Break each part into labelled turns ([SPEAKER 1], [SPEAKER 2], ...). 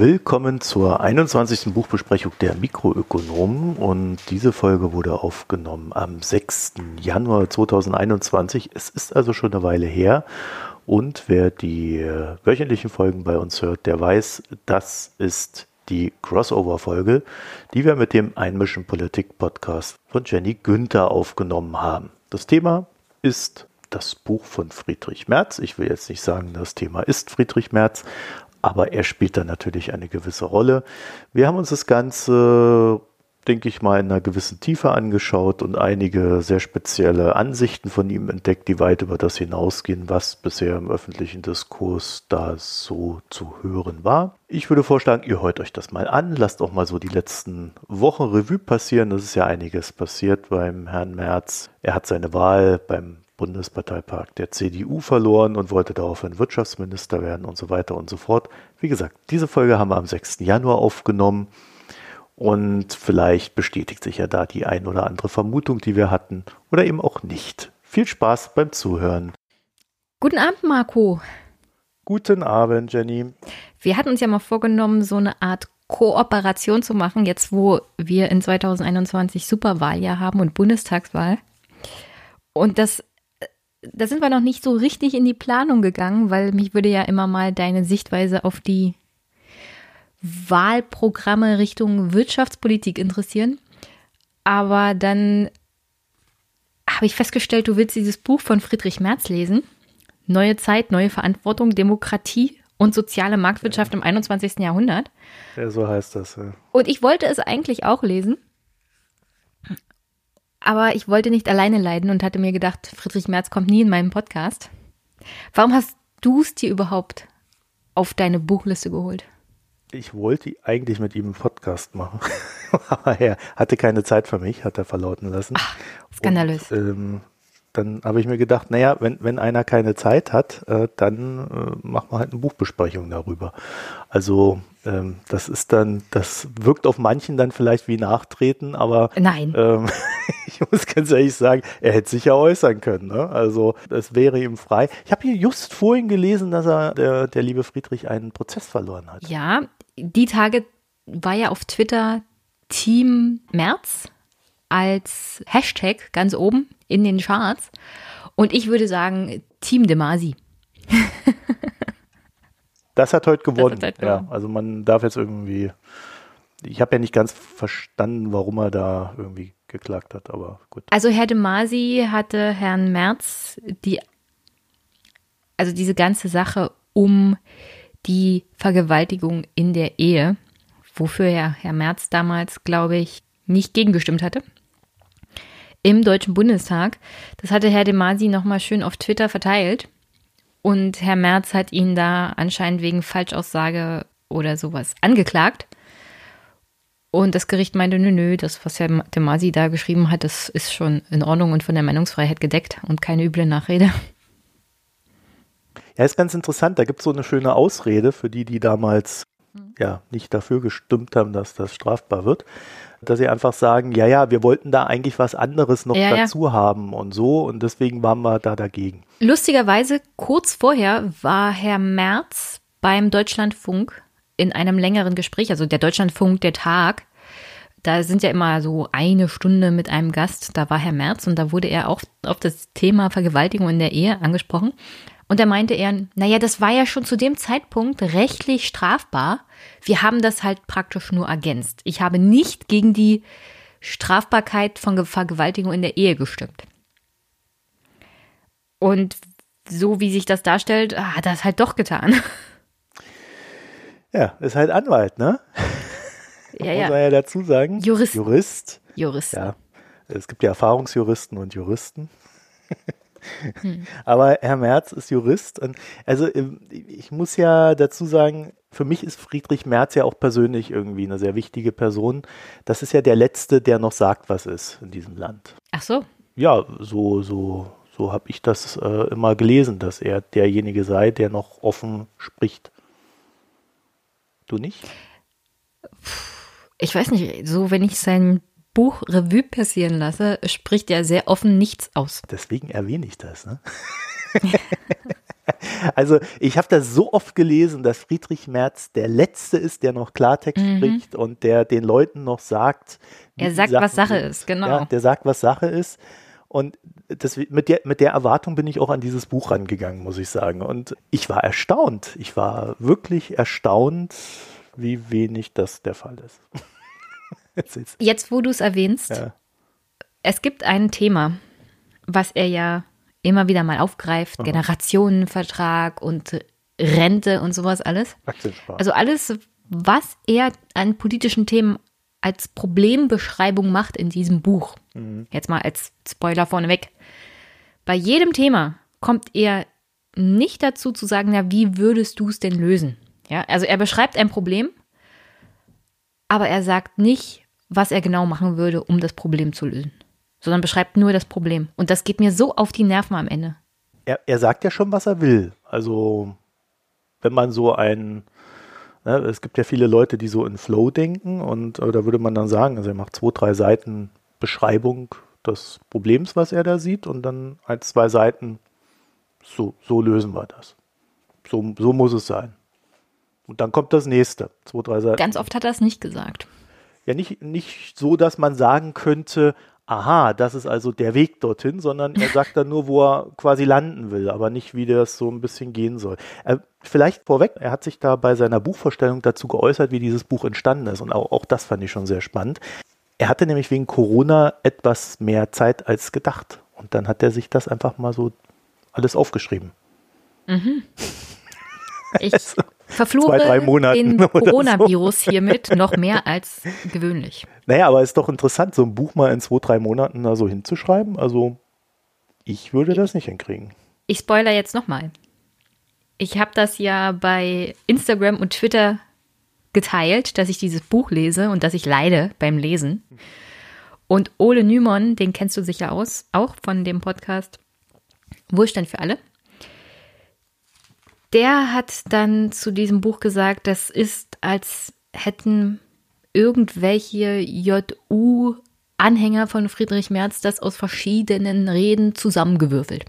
[SPEAKER 1] Willkommen zur 21. Buchbesprechung der Mikroökonomen und diese Folge wurde aufgenommen am 6. Januar 2021. Es ist also schon eine Weile her und wer die äh, wöchentlichen Folgen bei uns hört, der weiß, das ist die Crossover-Folge, die wir mit dem Einmischen Politik Podcast von Jenny Günther aufgenommen haben. Das Thema ist das Buch von Friedrich Merz. Ich will jetzt nicht sagen, das Thema ist Friedrich Merz, aber er spielt da natürlich eine gewisse Rolle. Wir haben uns das Ganze, denke ich mal, in einer gewissen Tiefe angeschaut und einige sehr spezielle Ansichten von ihm entdeckt, die weit über das hinausgehen, was bisher im öffentlichen Diskurs da so zu hören war. Ich würde vorschlagen, ihr hört euch das mal an, lasst auch mal so die letzten Wochen Revue passieren. Es ist ja einiges passiert beim Herrn Merz. Er hat seine Wahl beim Bundesparteipark der CDU verloren und wollte daraufhin Wirtschaftsminister werden und so weiter und so fort. Wie gesagt, diese Folge haben wir am 6. Januar aufgenommen und vielleicht bestätigt sich ja da die ein oder andere Vermutung, die wir hatten oder eben auch nicht. Viel Spaß beim Zuhören.
[SPEAKER 2] Guten Abend, Marco.
[SPEAKER 1] Guten Abend, Jenny.
[SPEAKER 2] Wir hatten uns ja mal vorgenommen, so eine Art Kooperation zu machen, jetzt wo wir in 2021 Superwahljahr haben und Bundestagswahl. Und das da sind wir noch nicht so richtig in die Planung gegangen, weil mich würde ja immer mal deine Sichtweise auf die Wahlprogramme Richtung Wirtschaftspolitik interessieren. Aber dann habe ich festgestellt, du willst dieses Buch von Friedrich Merz lesen. Neue Zeit, neue Verantwortung, Demokratie und soziale Marktwirtschaft im 21. Jahrhundert.
[SPEAKER 1] Ja, so heißt das. Ja.
[SPEAKER 2] Und ich wollte es eigentlich auch lesen. Aber ich wollte nicht alleine leiden und hatte mir gedacht, Friedrich Merz kommt nie in meinen Podcast. Warum hast du es dir überhaupt auf deine Buchliste geholt?
[SPEAKER 1] Ich wollte eigentlich mit ihm einen Podcast machen, aber er hatte keine Zeit für mich, hat er verlauten lassen.
[SPEAKER 2] Ach, skandalös.
[SPEAKER 1] Und, ähm, dann habe ich mir gedacht, naja, wenn, wenn einer keine Zeit hat, äh, dann äh, machen wir halt eine Buchbesprechung darüber. Also ähm, das ist dann, das wirkt auf manchen dann vielleicht wie Nachtreten, aber
[SPEAKER 2] Nein.
[SPEAKER 1] Ähm, ich muss ganz ehrlich sagen, er hätte sich ja äußern können. Ne? Also das wäre ihm frei. Ich habe hier just vorhin gelesen, dass er, der, der liebe Friedrich, einen Prozess verloren hat.
[SPEAKER 2] Ja, die Tage war ja auf Twitter Team März als Hashtag ganz oben in den Charts. Und ich würde sagen, Team de Masi.
[SPEAKER 1] das hat heute gewonnen. Hat. Ja, also man darf jetzt irgendwie. Ich habe ja nicht ganz verstanden, warum er da irgendwie geklagt hat, aber gut.
[SPEAKER 2] Also Herr de Masi hatte Herrn Merz die, also diese ganze Sache um die Vergewaltigung in der Ehe, wofür ja Herr Merz damals, glaube ich, nicht gegengestimmt hatte im Deutschen Bundestag. Das hatte Herr de Masi nochmal schön auf Twitter verteilt. Und Herr Merz hat ihn da anscheinend wegen Falschaussage oder sowas angeklagt. Und das Gericht meinte, nö, nö, das, was Herr de Masi da geschrieben hat, das ist schon in Ordnung und von der Meinungsfreiheit gedeckt und keine üble Nachrede.
[SPEAKER 1] Ja, ist ganz interessant. Da gibt es so eine schöne Ausrede für die, die damals mhm. ja nicht dafür gestimmt haben, dass das strafbar wird dass sie einfach sagen, ja, ja, wir wollten da eigentlich was anderes noch ja, dazu ja. haben und so und deswegen waren wir da dagegen.
[SPEAKER 2] Lustigerweise, kurz vorher war Herr Merz beim Deutschlandfunk in einem längeren Gespräch, also der Deutschlandfunk, der Tag, da sind ja immer so eine Stunde mit einem Gast, da war Herr Merz und da wurde er auch auf das Thema Vergewaltigung in der Ehe angesprochen. Und da meinte er, naja, das war ja schon zu dem Zeitpunkt rechtlich strafbar. Wir haben das halt praktisch nur ergänzt. Ich habe nicht gegen die Strafbarkeit von Vergewaltigung in der Ehe gestimmt. Und so wie sich das darstellt, hat er es halt doch getan.
[SPEAKER 1] Ja, ist halt Anwalt, ne?
[SPEAKER 2] Ja, ja.
[SPEAKER 1] Muss man ja dazu sagen.
[SPEAKER 2] Jurist.
[SPEAKER 1] Jurist.
[SPEAKER 2] Jurist.
[SPEAKER 1] Ja. Es gibt ja Erfahrungsjuristen und Juristen. Hm. Aber Herr Merz ist Jurist. Und also ich muss ja dazu sagen, für mich ist Friedrich Merz ja auch persönlich irgendwie eine sehr wichtige Person. Das ist ja der Letzte, der noch sagt, was ist in diesem Land.
[SPEAKER 2] Ach so.
[SPEAKER 1] Ja, so, so, so habe ich das äh, immer gelesen, dass er derjenige sei, der noch offen spricht. Du nicht?
[SPEAKER 2] Ich weiß nicht, so wenn ich sein Buch Revue passieren lasse, spricht er sehr offen nichts aus.
[SPEAKER 1] Deswegen erwähne ich das. Ne? Also ich habe das so oft gelesen, dass Friedrich Merz der Letzte ist, der noch Klartext mhm. spricht und der den Leuten noch sagt.
[SPEAKER 2] Er sagt, was Sache sind. ist, genau. Ja,
[SPEAKER 1] der sagt, was Sache ist. Und das, mit, der, mit der Erwartung bin ich auch an dieses Buch rangegangen, muss ich sagen. Und ich war erstaunt. Ich war wirklich erstaunt, wie wenig das der Fall ist.
[SPEAKER 2] Jetzt, wo du es erwähnst, ja. es gibt ein Thema, was er ja immer wieder mal aufgreift, Aha. Generationenvertrag und Rente und sowas alles. Also alles, was er an politischen Themen als Problembeschreibung macht in diesem Buch. Mhm. Jetzt mal als Spoiler vorneweg. Bei jedem Thema kommt er nicht dazu zu sagen, na, wie würdest du es denn lösen? Ja, also er beschreibt ein Problem, aber er sagt nicht, was er genau machen würde, um das Problem zu lösen sondern beschreibt nur das Problem. Und das geht mir so auf die Nerven am Ende.
[SPEAKER 1] Er, er sagt ja schon, was er will. Also, wenn man so ein, ne, es gibt ja viele Leute, die so in Flow denken und äh, da würde man dann sagen, also er macht zwei, drei Seiten Beschreibung des Problems, was er da sieht und dann ein, zwei Seiten, so, so lösen wir das. So, so muss es sein. Und dann kommt das nächste, zwei, drei Seiten.
[SPEAKER 2] Ganz oft hat er es nicht gesagt.
[SPEAKER 1] Ja, nicht, nicht so, dass man sagen könnte, aha, das ist also der Weg dorthin, sondern er sagt dann nur, wo er quasi landen will, aber nicht, wie das so ein bisschen gehen soll. Äh, vielleicht vorweg, er hat sich da bei seiner Buchvorstellung dazu geäußert, wie dieses Buch entstanden ist und auch, auch das fand ich schon sehr spannend. Er hatte nämlich wegen Corona etwas mehr Zeit als gedacht und dann hat er sich das einfach mal so alles aufgeschrieben. Mhm.
[SPEAKER 2] Ich also, verfluche zwei, den Coronavirus so. hiermit noch mehr als gewöhnlich.
[SPEAKER 1] Naja, aber ist doch interessant, so ein Buch mal in zwei, drei Monaten da so hinzuschreiben. Also ich würde das nicht hinkriegen.
[SPEAKER 2] Ich spoiler jetzt nochmal. Ich habe das ja bei Instagram und Twitter geteilt, dass ich dieses Buch lese und dass ich leide beim Lesen. Und Ole Nymon, den kennst du sicher aus, auch von dem Podcast Wohlstand für alle der hat dann zu diesem Buch gesagt, das ist, als hätten irgendwelche JU-Anhänger von Friedrich Merz das aus verschiedenen Reden zusammengewürfelt.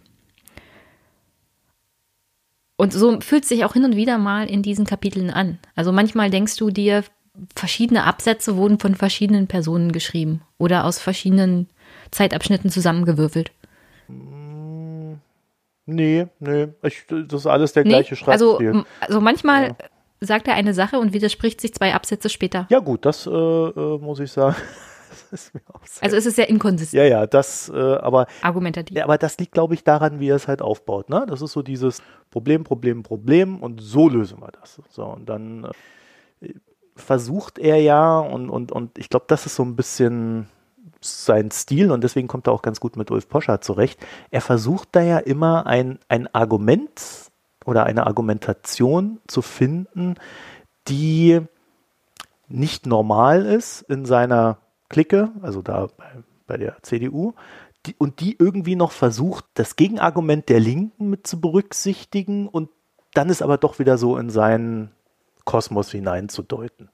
[SPEAKER 2] Und so fühlt sich auch hin und wieder mal in diesen Kapiteln an. Also manchmal denkst du dir, verschiedene Absätze wurden von verschiedenen Personen geschrieben oder aus verschiedenen Zeitabschnitten zusammengewürfelt.
[SPEAKER 1] Nee, nee, ich, das ist alles der nee, gleiche
[SPEAKER 2] Schreibstil. Also, also manchmal ja. sagt er eine Sache und widerspricht sich zwei Absätze später.
[SPEAKER 1] Ja gut, das äh, äh, muss ich sagen.
[SPEAKER 2] also es ist sehr inkonsistent.
[SPEAKER 1] Ja, ja, das, äh, aber
[SPEAKER 2] argumentativ.
[SPEAKER 1] Ja, aber das liegt, glaube ich, daran, wie er es halt aufbaut. Ne? Das ist so dieses Problem, Problem, Problem und so lösen wir das. So und dann äh, versucht er ja und und und ich glaube, das ist so ein bisschen sein Stil und deswegen kommt er auch ganz gut mit Ulf Poschardt zurecht. Er versucht da ja immer ein, ein Argument oder eine Argumentation zu finden, die nicht normal ist in seiner Clique, also da bei, bei der CDU, die, und die irgendwie noch versucht, das Gegenargument der Linken mit zu berücksichtigen und dann ist aber doch wieder so in seinen Kosmos hineinzudeuten.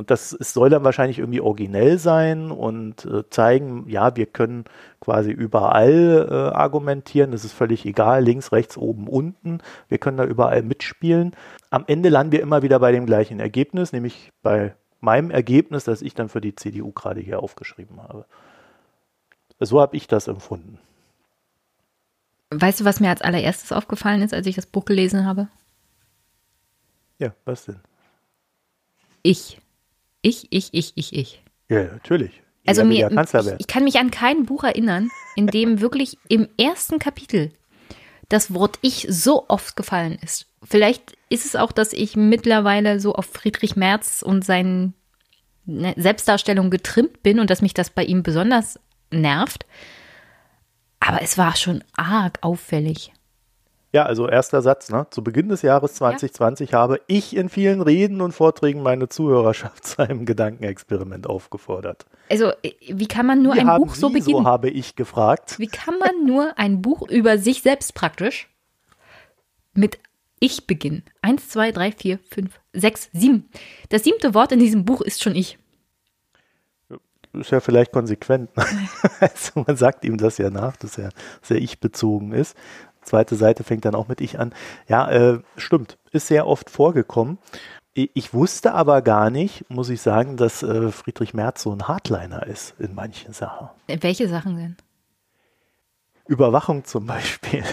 [SPEAKER 1] Und das es soll dann wahrscheinlich irgendwie originell sein und äh, zeigen, ja, wir können quasi überall äh, argumentieren. Es ist völlig egal, links, rechts, oben, unten. Wir können da überall mitspielen. Am Ende landen wir immer wieder bei dem gleichen Ergebnis, nämlich bei meinem Ergebnis, das ich dann für die CDU gerade hier aufgeschrieben habe. So habe ich das empfunden.
[SPEAKER 2] Weißt du, was mir als allererstes aufgefallen ist, als ich das Buch gelesen habe?
[SPEAKER 1] Ja, was denn?
[SPEAKER 2] Ich. Ich, ich, ich, ich, ich.
[SPEAKER 1] Ja, natürlich.
[SPEAKER 2] Also mir, ich, ich kann mich an kein Buch erinnern, in dem wirklich im ersten Kapitel das Wort ich so oft gefallen ist. Vielleicht ist es auch, dass ich mittlerweile so auf Friedrich Merz und seine Selbstdarstellung getrimmt bin und dass mich das bei ihm besonders nervt. Aber es war schon arg auffällig.
[SPEAKER 1] Ja, also erster Satz, ne? Zu Beginn des Jahres 2020 ja. habe ich in vielen Reden und Vorträgen meine Zuhörerschaft zu einem Gedankenexperiment aufgefordert.
[SPEAKER 2] Also, wie kann man nur wie ein Buch so beginnen?
[SPEAKER 1] So habe ich gefragt.
[SPEAKER 2] Wie kann man nur ein Buch über sich selbst praktisch mit ich beginnen? Eins, zwei, drei, vier, fünf, sechs, sieben. Das siebte Wort in diesem Buch ist schon ich.
[SPEAKER 1] Ist ja vielleicht konsequent. also man sagt ihm das ja nach, dass er sehr ich bezogen ist. Zweite Seite fängt dann auch mit ich an. Ja, äh, stimmt, ist sehr oft vorgekommen. Ich wusste aber gar nicht, muss ich sagen, dass äh, Friedrich Merz so ein Hardliner ist in manchen Sachen.
[SPEAKER 2] Welche Sachen denn?
[SPEAKER 1] Überwachung zum Beispiel.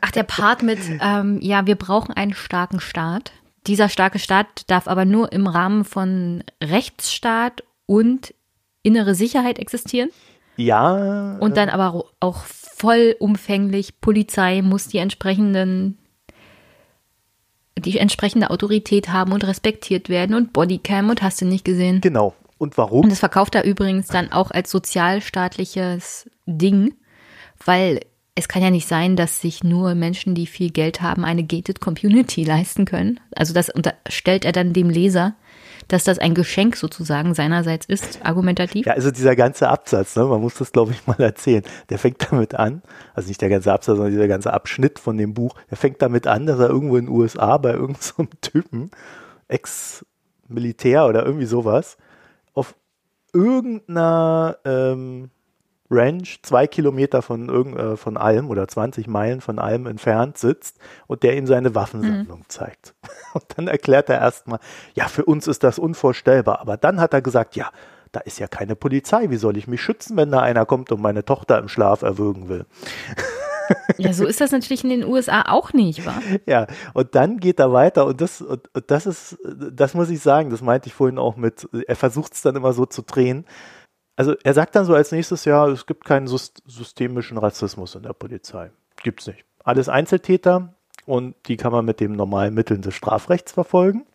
[SPEAKER 2] Ach, der Part mit, ähm, ja, wir brauchen einen starken Staat. Dieser starke Staat darf aber nur im Rahmen von Rechtsstaat und innere Sicherheit existieren.
[SPEAKER 1] Ja.
[SPEAKER 2] Und dann aber auch vollumfänglich, Polizei muss die entsprechenden die entsprechende Autorität haben und respektiert werden und Bodycam und hast du nicht gesehen.
[SPEAKER 1] Genau. Und warum?
[SPEAKER 2] Und das verkauft er übrigens dann auch als sozialstaatliches Ding, weil es kann ja nicht sein, dass sich nur Menschen, die viel Geld haben, eine gated Community leisten können. Also das unterstellt er dann dem Leser, dass das ein Geschenk sozusagen seinerseits ist, argumentativ.
[SPEAKER 1] Ja, also dieser ganze Absatz, ne, man muss das glaube ich mal erzählen, der fängt damit an, also nicht der ganze Absatz, sondern dieser ganze Abschnitt von dem Buch, der fängt damit an, dass er irgendwo in den USA bei irgendeinem so Typen, Ex-Militär oder irgendwie sowas, auf irgendeiner ähm, Ranch zwei Kilometer von, irgend, äh, von Alm oder 20 Meilen von Alm entfernt sitzt und der ihm seine Waffensammlung mhm. zeigt. Und dann erklärt er erstmal, ja, für uns ist das unvorstellbar. Aber dann hat er gesagt, ja, da ist ja keine Polizei. Wie soll ich mich schützen, wenn da einer kommt und meine Tochter im Schlaf erwürgen will?
[SPEAKER 2] Ja, so ist das natürlich in den USA auch nicht, wa?
[SPEAKER 1] Ja, und dann geht er weiter und das, und, und das ist, das muss ich sagen, das meinte ich vorhin auch mit, er versucht es dann immer so zu drehen, also er sagt dann so als nächstes Jahr, es gibt keinen systemischen Rassismus in der Polizei. Gibt's nicht. Alles Einzeltäter und die kann man mit den normalen Mitteln des Strafrechts verfolgen.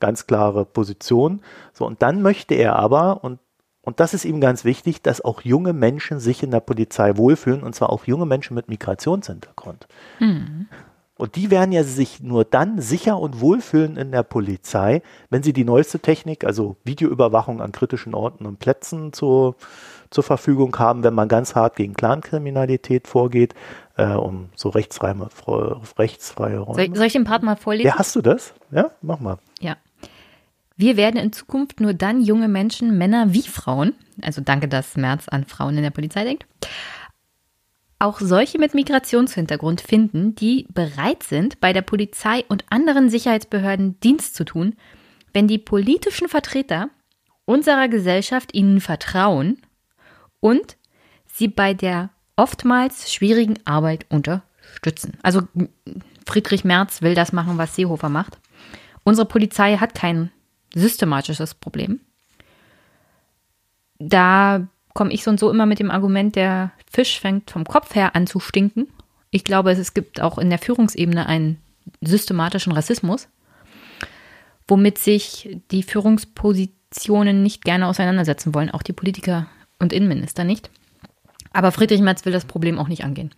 [SPEAKER 1] Ganz klare Position. So, und dann möchte er aber, und, und das ist ihm ganz wichtig, dass auch junge Menschen sich in der Polizei wohlfühlen, und zwar auch junge Menschen mit Migrationshintergrund. Mhm. Und die werden ja sich nur dann sicher und wohlfühlen in der Polizei, wenn sie die neueste Technik, also Videoüberwachung an kritischen Orten und Plätzen zur, zur Verfügung haben, wenn man ganz hart gegen Clankriminalität vorgeht, äh, um so rechtsfreie, rechtsfreie
[SPEAKER 2] Räume. Soll, soll ich den Part mal vorlesen?
[SPEAKER 1] Ja, hast du das? Ja, mach mal.
[SPEAKER 2] Ja. Wir werden in Zukunft nur dann junge Menschen, Männer wie Frauen, also danke, dass Merz an Frauen in der Polizei denkt, auch solche mit Migrationshintergrund finden, die bereit sind, bei der Polizei und anderen Sicherheitsbehörden Dienst zu tun, wenn die politischen Vertreter unserer Gesellschaft ihnen vertrauen und sie bei der oftmals schwierigen Arbeit unterstützen. Also Friedrich Merz will das machen, was Seehofer macht. Unsere Polizei hat kein systematisches Problem. Da komme ich so und so immer mit dem Argument, der Fisch fängt vom Kopf her an zu stinken. Ich glaube, es gibt auch in der Führungsebene einen systematischen Rassismus, womit sich die Führungspositionen nicht gerne auseinandersetzen wollen, auch die Politiker und Innenminister nicht. Aber Friedrich Merz will das Problem auch nicht angehen.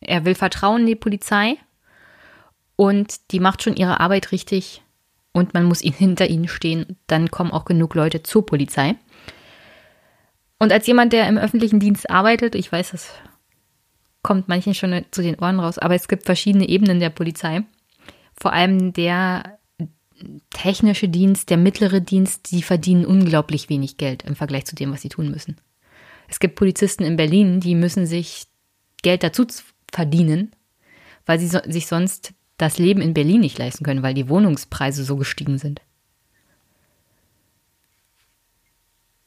[SPEAKER 2] Er will Vertrauen in die Polizei und die macht schon ihre Arbeit richtig und man muss hinter ihnen stehen. Dann kommen auch genug Leute zur Polizei. Und als jemand, der im öffentlichen Dienst arbeitet, ich weiß, das kommt manchen schon zu den Ohren raus, aber es gibt verschiedene Ebenen der Polizei. Vor allem der technische Dienst, der mittlere Dienst, die verdienen unglaublich wenig Geld im Vergleich zu dem, was sie tun müssen. Es gibt Polizisten in Berlin, die müssen sich Geld dazu verdienen, weil sie so, sich sonst das Leben in Berlin nicht leisten können, weil die Wohnungspreise so gestiegen sind.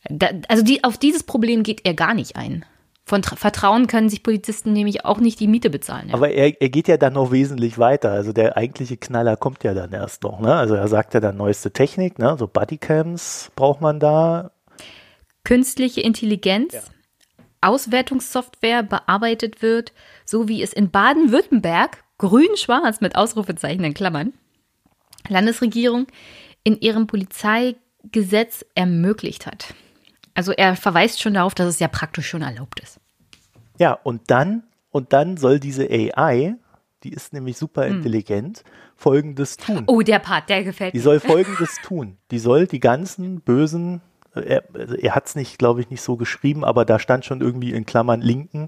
[SPEAKER 2] Da, also die, auf dieses Problem geht er gar nicht ein. Von Tra Vertrauen können sich Polizisten nämlich auch nicht die Miete bezahlen.
[SPEAKER 1] Ja. Aber er, er geht ja dann noch wesentlich weiter. Also der eigentliche Knaller kommt ja dann erst noch. Ne? Also er sagt ja dann neueste Technik, ne? so Bodycams braucht man da.
[SPEAKER 2] Künstliche Intelligenz, ja. Auswertungssoftware bearbeitet wird, so wie es in Baden-Württemberg, grün-schwarz mit Ausrufezeichen in Klammern, Landesregierung in ihrem Polizeigesetz ermöglicht hat. Also er verweist schon darauf, dass es ja praktisch schon erlaubt ist.
[SPEAKER 1] Ja, und dann, und dann soll diese AI, die ist nämlich super intelligent, hm. folgendes tun.
[SPEAKER 2] Oh, der Part, der gefällt
[SPEAKER 1] mir. Die soll folgendes tun. Die soll die ganzen bösen, er, also er hat es nicht, glaube ich, nicht so geschrieben, aber da stand schon irgendwie in Klammern Linken,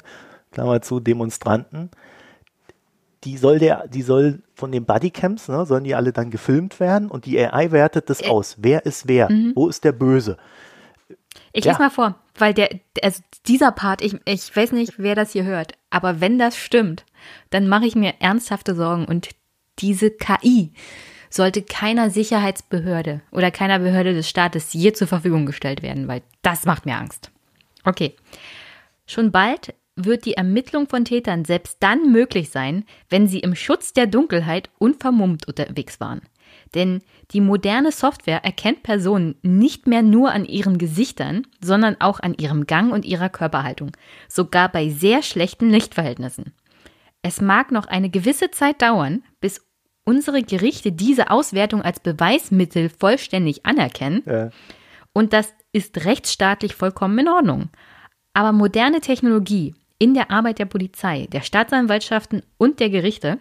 [SPEAKER 1] Klammer zu, Demonstranten. Die soll der, die soll von den Bodycams, ne, sollen die alle dann gefilmt werden und die AI wertet das äh, aus. Wer ist wer? Mhm. Wo ist der Böse?
[SPEAKER 2] Ich lese ja. mal vor, weil der, also dieser Part, ich, ich weiß nicht, wer das hier hört, Aber wenn das stimmt, dann mache ich mir ernsthafte Sorgen und diese KI sollte keiner Sicherheitsbehörde oder keiner Behörde des Staates je zur Verfügung gestellt werden, weil das macht mir Angst. Okay. Schon bald wird die Ermittlung von Tätern selbst dann möglich sein, wenn sie im Schutz der Dunkelheit unvermummt unterwegs waren. Denn die moderne Software erkennt Personen nicht mehr nur an ihren Gesichtern, sondern auch an ihrem Gang und ihrer Körperhaltung, sogar bei sehr schlechten Lichtverhältnissen. Es mag noch eine gewisse Zeit dauern, bis unsere Gerichte diese Auswertung als Beweismittel vollständig anerkennen. Ja. Und das ist rechtsstaatlich vollkommen in Ordnung. Aber moderne Technologie in der Arbeit der Polizei, der Staatsanwaltschaften und der Gerichte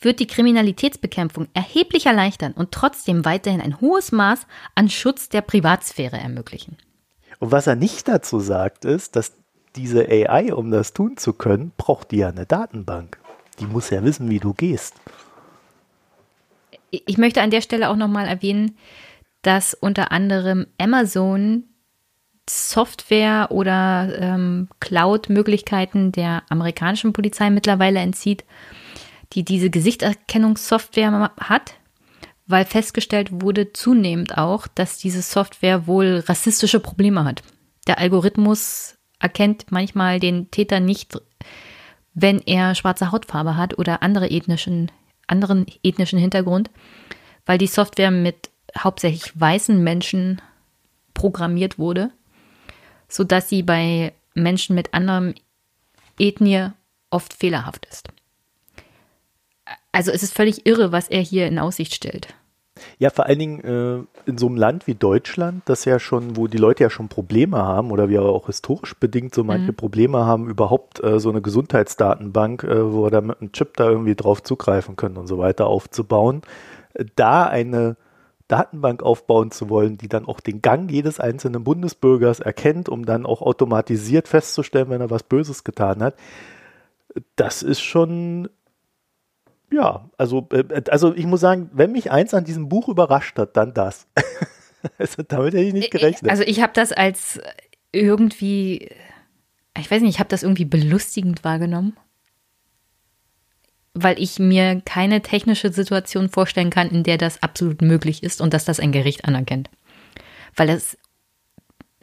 [SPEAKER 2] wird die Kriminalitätsbekämpfung erheblich erleichtern und trotzdem weiterhin ein hohes Maß an Schutz der Privatsphäre ermöglichen.
[SPEAKER 1] Und was er nicht dazu sagt, ist, dass diese AI, um das tun zu können, braucht die ja eine Datenbank. Die muss ja wissen, wie du gehst.
[SPEAKER 2] Ich möchte an der Stelle auch nochmal erwähnen, dass unter anderem Amazon Software oder ähm, Cloud-Möglichkeiten der amerikanischen Polizei mittlerweile entzieht, die diese Gesichtserkennungssoftware hat, weil festgestellt wurde zunehmend auch, dass diese Software wohl rassistische Probleme hat. Der Algorithmus erkennt manchmal den Täter nicht, wenn er schwarze Hautfarbe hat oder andere ethnischen, anderen ethnischen Hintergrund, weil die Software mit hauptsächlich weißen Menschen programmiert wurde sodass sie bei Menschen mit anderem Ethnie oft fehlerhaft ist. Also es ist völlig irre, was er hier in Aussicht stellt.
[SPEAKER 1] Ja, vor allen Dingen äh, in so einem Land wie Deutschland, das ja schon, wo die Leute ja schon Probleme haben oder wir auch historisch bedingt so manche mhm. Probleme haben, überhaupt äh, so eine Gesundheitsdatenbank, äh, wo wir da mit einem Chip da irgendwie drauf zugreifen können und so weiter aufzubauen. Da eine Datenbank aufbauen zu wollen, die dann auch den Gang jedes einzelnen Bundesbürgers erkennt, um dann auch automatisiert festzustellen, wenn er was Böses getan hat. Das ist schon, ja, also, äh, also ich muss sagen, wenn mich eins an diesem Buch überrascht hat, dann das. also damit hätte ich nicht gerechnet.
[SPEAKER 2] Also ich habe das als irgendwie, ich weiß nicht, ich habe das irgendwie belustigend wahrgenommen weil ich mir keine technische Situation vorstellen kann, in der das absolut möglich ist und dass das ein Gericht anerkennt. Weil es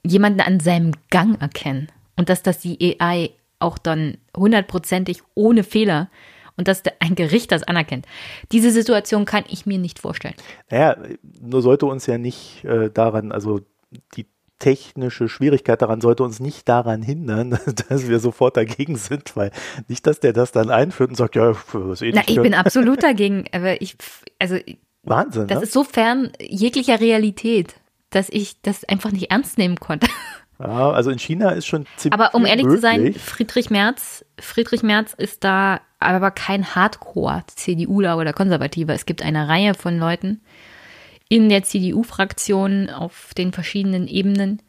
[SPEAKER 2] jemanden an seinem Gang erkennen und dass das die AI auch dann hundertprozentig ohne Fehler und dass ein Gericht das anerkennt. Diese Situation kann ich mir nicht vorstellen.
[SPEAKER 1] Naja, nur sollte uns ja nicht äh, daran, also die technische Schwierigkeit daran sollte uns nicht daran hindern, dass wir sofort dagegen sind, weil nicht, dass der das dann einführt und sagt, ja,
[SPEAKER 2] was eh Na, ich bin absolut dagegen, aber ich, also
[SPEAKER 1] Wahnsinn.
[SPEAKER 2] Das ne? ist so fern jeglicher Realität, dass ich das einfach nicht ernst nehmen konnte.
[SPEAKER 1] Ja, also in China ist schon ziemlich.
[SPEAKER 2] Aber um ehrlich möglich. zu sein, Friedrich Merz, Friedrich Merz ist da aber kein Hardcore-CDUler oder Konservativer. Es gibt eine Reihe von Leuten, in der CDU-Fraktion auf den verschiedenen Ebenen,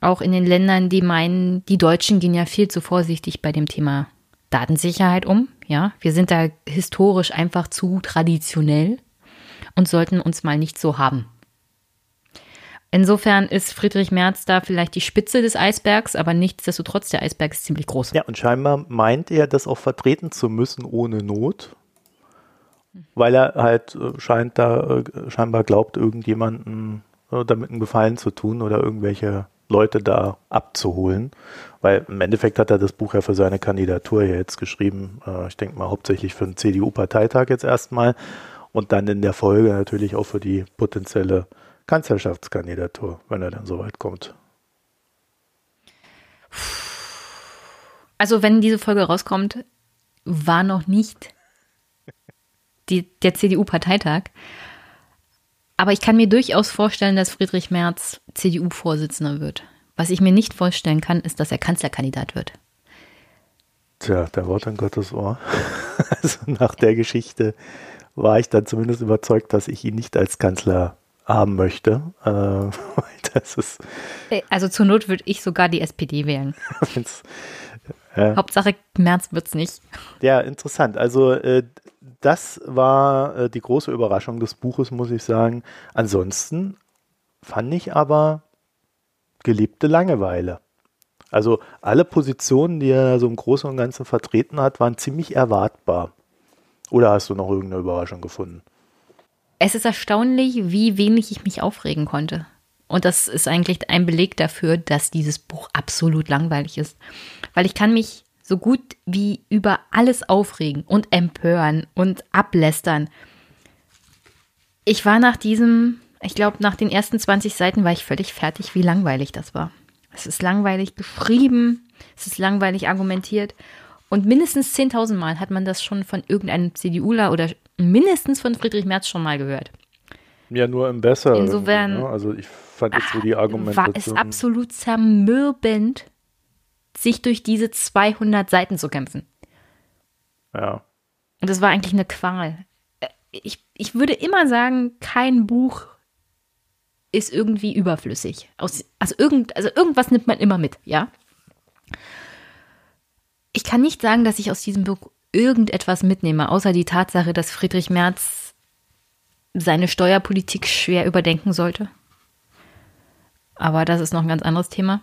[SPEAKER 2] auch in den Ländern, die meinen, die Deutschen gehen ja viel zu vorsichtig bei dem Thema Datensicherheit um. Ja, wir sind da historisch einfach zu traditionell und sollten uns mal nicht so haben. Insofern ist Friedrich Merz da vielleicht die Spitze des Eisbergs, aber nichtsdestotrotz der Eisberg ist ziemlich groß.
[SPEAKER 1] Ja, und scheinbar meint er, das auch vertreten zu müssen ohne Not weil er halt äh, scheint da äh, scheinbar glaubt, irgendjemanden äh, damit einen Gefallen zu tun oder irgendwelche Leute da abzuholen. Weil im Endeffekt hat er das Buch ja für seine Kandidatur jetzt geschrieben. ich denke mal hauptsächlich für den CDU-Parteitag jetzt erstmal und dann in der Folge natürlich auch für die potenzielle Kanzlerschaftskandidatur, wenn er dann soweit kommt.
[SPEAKER 2] Also wenn diese Folge rauskommt, war noch nicht die, der CDU-Parteitag. Aber ich kann mir durchaus vorstellen, dass Friedrich Merz CDU-Vorsitzender wird. Was ich mir nicht vorstellen kann, ist, dass er Kanzlerkandidat wird.
[SPEAKER 1] Tja, der Wort an Gottes Ohr. Also nach der Geschichte war ich dann zumindest überzeugt, dass ich ihn nicht als Kanzler haben möchte. Äh,
[SPEAKER 2] das ist also zur Not würde ich sogar die SPD wählen. äh, Hauptsache Merz wird es nicht.
[SPEAKER 1] Ja, interessant. Also äh, das war äh, die große Überraschung des Buches, muss ich sagen. Ansonsten fand ich aber gelebte Langeweile. Also alle Positionen, die er so im Großen und Ganzen vertreten hat, waren ziemlich erwartbar. Oder hast du noch irgendeine Überraschung gefunden?
[SPEAKER 2] Es ist erstaunlich, wie wenig ich mich aufregen konnte. Und das ist eigentlich ein Beleg dafür, dass dieses Buch absolut langweilig ist. Weil ich kann mich so gut wie über alles aufregen und empören und ablästern. Ich war nach diesem, ich glaube, nach den ersten 20 Seiten war ich völlig fertig, wie langweilig das war. Es ist langweilig geschrieben, es ist langweilig argumentiert. Und mindestens 10.000 Mal hat man das schon von irgendeinem CDUler oder mindestens von Friedrich Merz schon mal gehört.
[SPEAKER 1] Ja, nur im Besser.
[SPEAKER 2] Insofern.
[SPEAKER 1] Ne? Also ich fand jetzt so die Argumentation.
[SPEAKER 2] War es absolut zermürbend, sich durch diese 200 Seiten zu kämpfen.
[SPEAKER 1] Ja.
[SPEAKER 2] Und das war eigentlich eine Qual. Äh, ich, ich würde immer sagen, kein Buch ist irgendwie überflüssig. Aus, also, irgend, also irgendwas nimmt man immer mit, ja. Ich kann nicht sagen, dass ich aus diesem Buch irgendetwas mitnehme, außer die Tatsache, dass Friedrich Merz seine Steuerpolitik schwer überdenken sollte. Aber das ist noch ein ganz anderes Thema.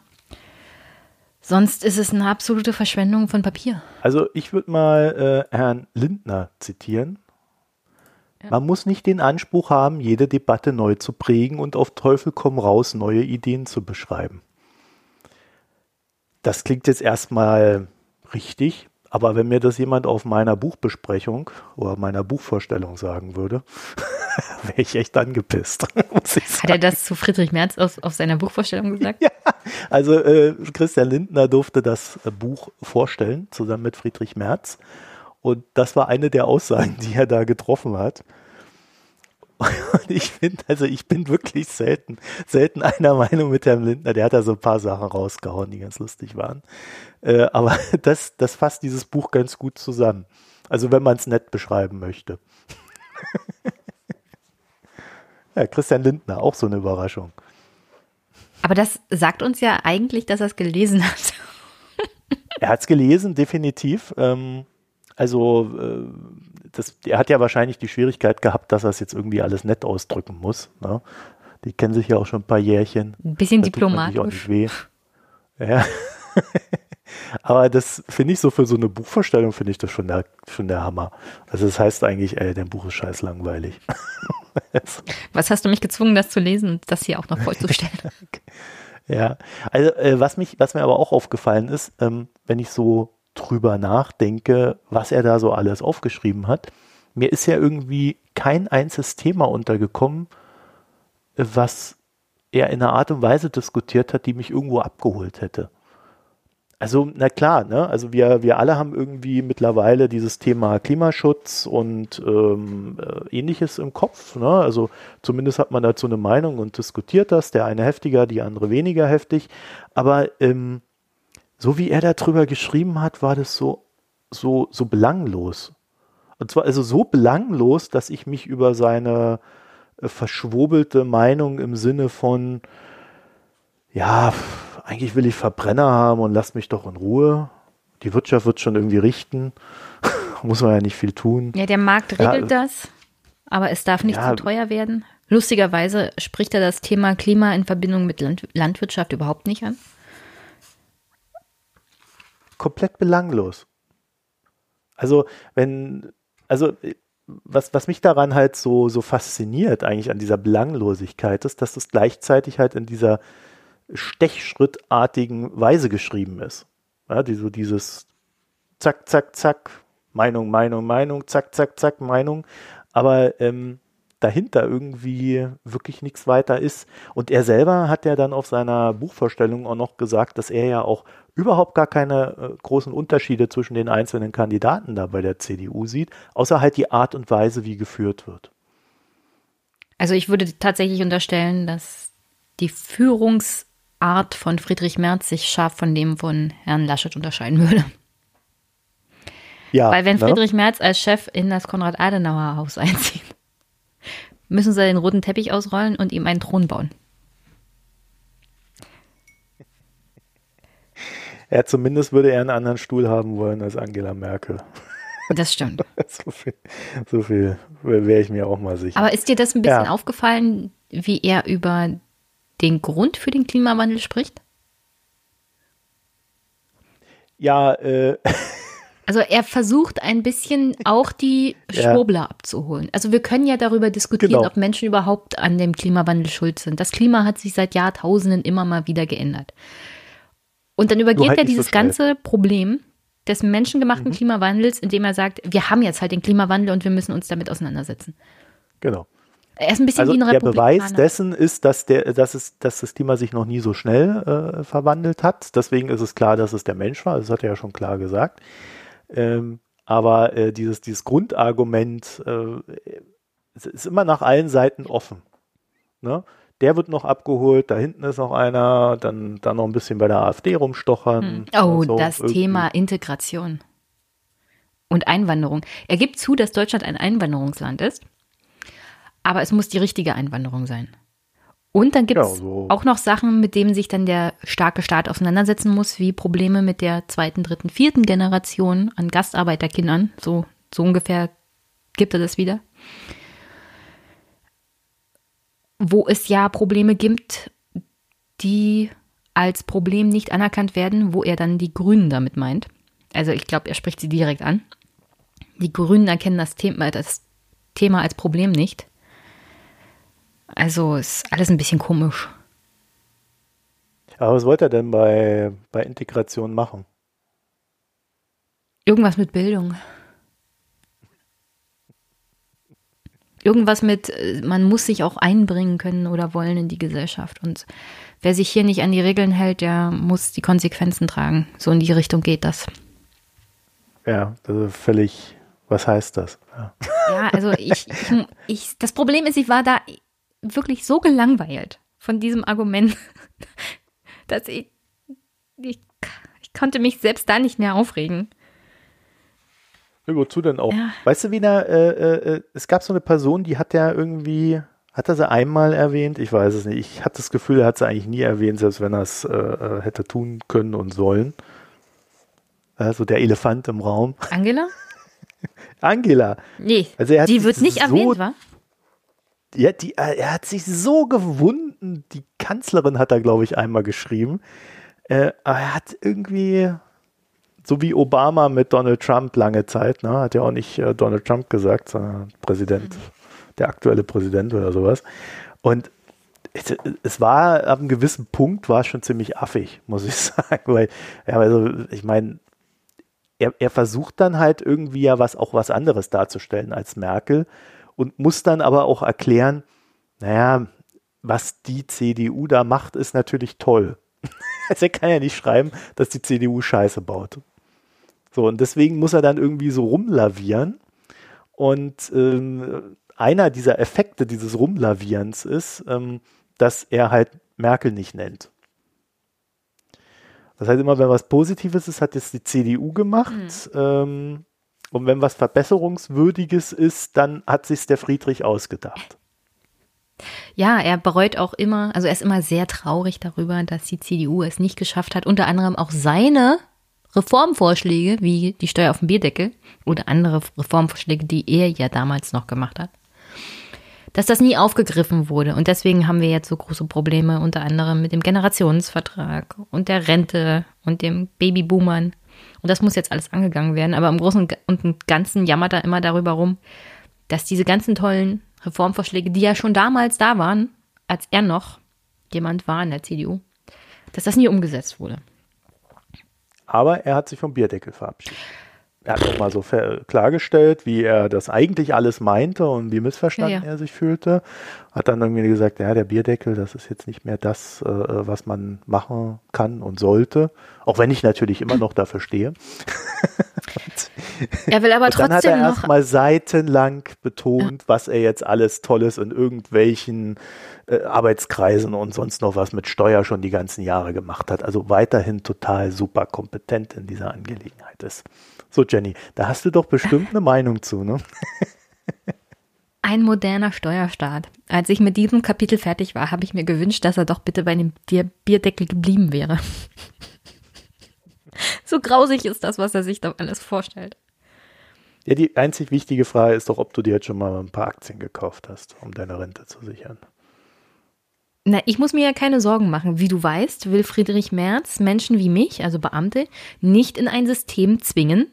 [SPEAKER 2] Sonst ist es eine absolute Verschwendung von Papier.
[SPEAKER 1] Also ich würde mal äh, Herrn Lindner zitieren. Man muss nicht den Anspruch haben, jede Debatte neu zu prägen und auf Teufel komm raus neue Ideen zu beschreiben. Das klingt jetzt erstmal richtig, aber wenn mir das jemand auf meiner Buchbesprechung oder meiner Buchvorstellung sagen würde, wäre ich echt angepisst.
[SPEAKER 2] Hat er das zu Friedrich Merz auf, auf seiner Buchvorstellung gesagt?
[SPEAKER 1] Ja, also äh, Christian Lindner durfte das Buch vorstellen, zusammen mit Friedrich Merz. Und das war eine der Aussagen, die er da getroffen hat. Und ich finde, also ich bin wirklich selten, selten einer Meinung mit Herrn Lindner. Der hat da so ein paar Sachen rausgehauen, die ganz lustig waren. Äh, aber das, das fasst dieses Buch ganz gut zusammen. Also wenn man es nett beschreiben möchte. ja, Christian Lindner, auch so eine Überraschung.
[SPEAKER 2] Aber das sagt uns ja eigentlich, dass er es gelesen hat.
[SPEAKER 1] er hat es gelesen, definitiv. Ähm, also äh, das, er hat ja wahrscheinlich die Schwierigkeit gehabt, dass er es jetzt irgendwie alles nett ausdrücken muss. Ne? Die kennen sich ja auch schon ein paar Jährchen.
[SPEAKER 2] Ein bisschen das diplomatisch. Auch nicht weh.
[SPEAKER 1] Ja. Aber das finde ich so für so eine Buchvorstellung, finde ich das schon der, schon der Hammer. Also das heißt eigentlich, ey, dein Buch ist scheiß langweilig.
[SPEAKER 2] was hast du mich gezwungen, das zu lesen und das hier auch noch vorzustellen?
[SPEAKER 1] ja, also äh, was, mich, was mir aber auch aufgefallen ist, ähm, wenn ich so drüber nachdenke, was er da so alles aufgeschrieben hat, mir ist ja irgendwie kein einziges Thema untergekommen, was er in einer Art und Weise diskutiert hat, die mich irgendwo abgeholt hätte. Also, na klar, ne? Also wir, wir alle haben irgendwie mittlerweile dieses Thema Klimaschutz und ähm, äh, ähnliches im Kopf. Ne? Also zumindest hat man dazu eine Meinung und diskutiert das, der eine heftiger, die andere weniger heftig. Aber ähm, so wie er darüber geschrieben hat, war das so, so, so belanglos. Und zwar also so belanglos, dass ich mich über seine äh, verschwobelte Meinung im Sinne von, ja, eigentlich will ich Verbrenner haben und lass mich doch in Ruhe. Die Wirtschaft wird schon irgendwie richten. Muss man ja nicht viel tun.
[SPEAKER 2] Ja, der Markt regelt ja, das, aber es darf nicht ja, zu teuer werden. Lustigerweise spricht er das Thema Klima in Verbindung mit Land Landwirtschaft überhaupt nicht an
[SPEAKER 1] komplett belanglos. Also, wenn, also, was, was mich daran halt so, so fasziniert, eigentlich an dieser Belanglosigkeit, ist, dass es gleichzeitig halt in dieser stechschrittartigen Weise geschrieben ist. Ja, die, so dieses Zack, Zack, Zack, Meinung, Meinung, Meinung, Zack, Zack, Zack, Meinung. Aber ähm, dahinter irgendwie wirklich nichts weiter ist. Und er selber hat ja dann auf seiner Buchvorstellung auch noch gesagt, dass er ja auch überhaupt gar keine äh, großen Unterschiede zwischen den einzelnen Kandidaten da bei der CDU sieht, außer halt die Art und Weise, wie geführt wird.
[SPEAKER 2] Also ich würde tatsächlich unterstellen, dass die Führungsart von Friedrich Merz sich scharf von dem von Herrn Laschet unterscheiden würde. Ja, Weil wenn ne? Friedrich Merz als Chef in das Konrad-Adenauer-Haus einzieht, müssen sie den roten Teppich ausrollen und ihm einen Thron bauen.
[SPEAKER 1] Ja, zumindest würde er einen anderen Stuhl haben wollen als Angela Merkel.
[SPEAKER 2] Das stimmt.
[SPEAKER 1] so viel, so viel wäre ich mir auch mal sicher.
[SPEAKER 2] Aber ist dir das ein bisschen ja. aufgefallen, wie er über den Grund für den Klimawandel spricht?
[SPEAKER 1] Ja, äh.
[SPEAKER 2] Also er versucht ein bisschen auch die Schwurbler ja. abzuholen. Also wir können ja darüber diskutieren, genau. ob Menschen überhaupt an dem Klimawandel schuld sind. Das Klima hat sich seit Jahrtausenden immer mal wieder geändert. Und dann übergeht halt er dieses so ganze Problem des menschengemachten mhm. Klimawandels, indem er sagt, wir haben jetzt halt den Klimawandel und wir müssen uns damit auseinandersetzen.
[SPEAKER 1] Genau.
[SPEAKER 2] Er ist ein bisschen
[SPEAKER 1] also
[SPEAKER 2] wie ein
[SPEAKER 1] Der Beweis dessen ist, dass, der, dass, es, dass das Klima sich noch nie so schnell äh, verwandelt hat. Deswegen ist es klar, dass es der Mensch war. Das hat er ja schon klar gesagt. Ähm, aber äh, dieses, dieses Grundargument äh, ist immer nach allen Seiten offen. Ne? Der wird noch abgeholt, da hinten ist noch einer, dann, dann noch ein bisschen bei der AfD rumstochern.
[SPEAKER 2] Hm. Oh, so, das irgendwie. Thema Integration und Einwanderung. Er gibt zu, dass Deutschland ein Einwanderungsland ist, aber es muss die richtige Einwanderung sein. Und dann gibt es ja, so. auch noch Sachen, mit denen sich dann der starke Staat auseinandersetzen muss, wie Probleme mit der zweiten, dritten, vierten Generation an Gastarbeiterkindern. So, so ungefähr gibt er das wieder. Wo es ja Probleme gibt, die als Problem nicht anerkannt werden, wo er dann die Grünen damit meint. Also ich glaube, er spricht sie direkt an. Die Grünen erkennen das Thema, das Thema als Problem nicht. Also ist alles ein bisschen komisch.
[SPEAKER 1] Aber was wollte er denn bei, bei Integration machen?
[SPEAKER 2] Irgendwas mit Bildung. Irgendwas mit, äh, man muss sich auch einbringen können oder wollen in die Gesellschaft. Und wer sich hier nicht an die Regeln hält, der muss die Konsequenzen tragen. So in die Richtung geht das.
[SPEAKER 1] Ja, also völlig, was heißt das?
[SPEAKER 2] Ja, ja also ich, ich, ich, das Problem ist, ich war da wirklich so gelangweilt von diesem Argument, dass ich, ich, ich konnte mich selbst da nicht mehr aufregen.
[SPEAKER 1] wozu denn auch? Ja. Weißt du, wie da, äh, äh, äh, es gab so eine Person, die hat ja irgendwie, hat er sie einmal erwähnt? Ich weiß es nicht. Ich hatte das Gefühl, er hat sie eigentlich nie erwähnt, selbst wenn er es äh, äh, hätte tun können und sollen. Also der Elefant im Raum.
[SPEAKER 2] Angela?
[SPEAKER 1] Angela.
[SPEAKER 2] Nee, also die wird nicht so erwähnt, wa?
[SPEAKER 1] Ja, die, äh, er hat sich so gewunden. Die Kanzlerin hat er, glaube ich, einmal geschrieben. Äh, aber er hat irgendwie, so wie Obama mit Donald Trump lange Zeit, ne, hat ja auch nicht äh, Donald Trump gesagt, sondern Präsident, mhm. der aktuelle Präsident oder sowas. Und es, es, war ab einem gewissen Punkt war es schon ziemlich affig, muss ich sagen, weil, ja, also ich meine, er, er versucht dann halt irgendwie ja was auch was anderes darzustellen als Merkel und muss dann aber auch erklären, naja, was die CDU da macht, ist natürlich toll. also er kann ja nicht schreiben, dass die CDU Scheiße baut. So, und deswegen muss er dann irgendwie so rumlavieren. Und ähm, einer dieser Effekte dieses Rumlavierens ist, ähm, dass er halt Merkel nicht nennt. Das heißt immer, wenn was Positives ist, hat jetzt die CDU gemacht. Mhm. Ähm, und wenn was Verbesserungswürdiges ist, dann hat sich der Friedrich ausgedacht.
[SPEAKER 2] Ja, er bereut auch immer, also er ist immer sehr traurig darüber, dass die CDU es nicht geschafft hat, unter anderem auch seine Reformvorschläge, wie die Steuer auf den Bierdeckel oder andere Reformvorschläge, die er ja damals noch gemacht hat, dass das nie aufgegriffen wurde. Und deswegen haben wir jetzt so große Probleme, unter anderem mit dem Generationsvertrag und der Rente und dem Babyboomern. Und das muss jetzt alles angegangen werden. Aber im Großen und Ganzen jammert er immer darüber rum, dass diese ganzen tollen Reformvorschläge, die ja schon damals da waren, als er noch jemand war in der CDU, dass das nie umgesetzt wurde.
[SPEAKER 1] Aber er hat sich vom Bierdeckel verabschiedet er hat nochmal so klargestellt, wie er das eigentlich alles meinte und wie missverstanden ja, ja. er sich fühlte. Hat dann irgendwie gesagt, ja, der Bierdeckel, das ist jetzt nicht mehr das, äh, was man machen kann und sollte. Auch wenn ich natürlich immer noch dafür stehe.
[SPEAKER 2] er will aber und trotzdem
[SPEAKER 1] Dann hat er erstmal seitenlang betont, ja. was er jetzt alles Tolles in irgendwelchen äh, Arbeitskreisen und sonst noch was mit Steuer schon die ganzen Jahre gemacht hat. Also weiterhin total super kompetent in dieser Angelegenheit ist. So, Jenny, da hast du doch bestimmt eine Meinung zu, ne?
[SPEAKER 2] Ein moderner Steuerstaat. Als ich mit diesem Kapitel fertig war, habe ich mir gewünscht, dass er doch bitte bei dem Bierdeckel geblieben wäre. so grausig ist das, was er sich da alles vorstellt.
[SPEAKER 1] Ja, die einzig wichtige Frage ist doch, ob du dir jetzt schon mal ein paar Aktien gekauft hast, um deine Rente zu sichern.
[SPEAKER 2] Na, ich muss mir ja keine Sorgen machen. Wie du weißt, will Friedrich Merz Menschen wie mich, also Beamte, nicht in ein System zwingen,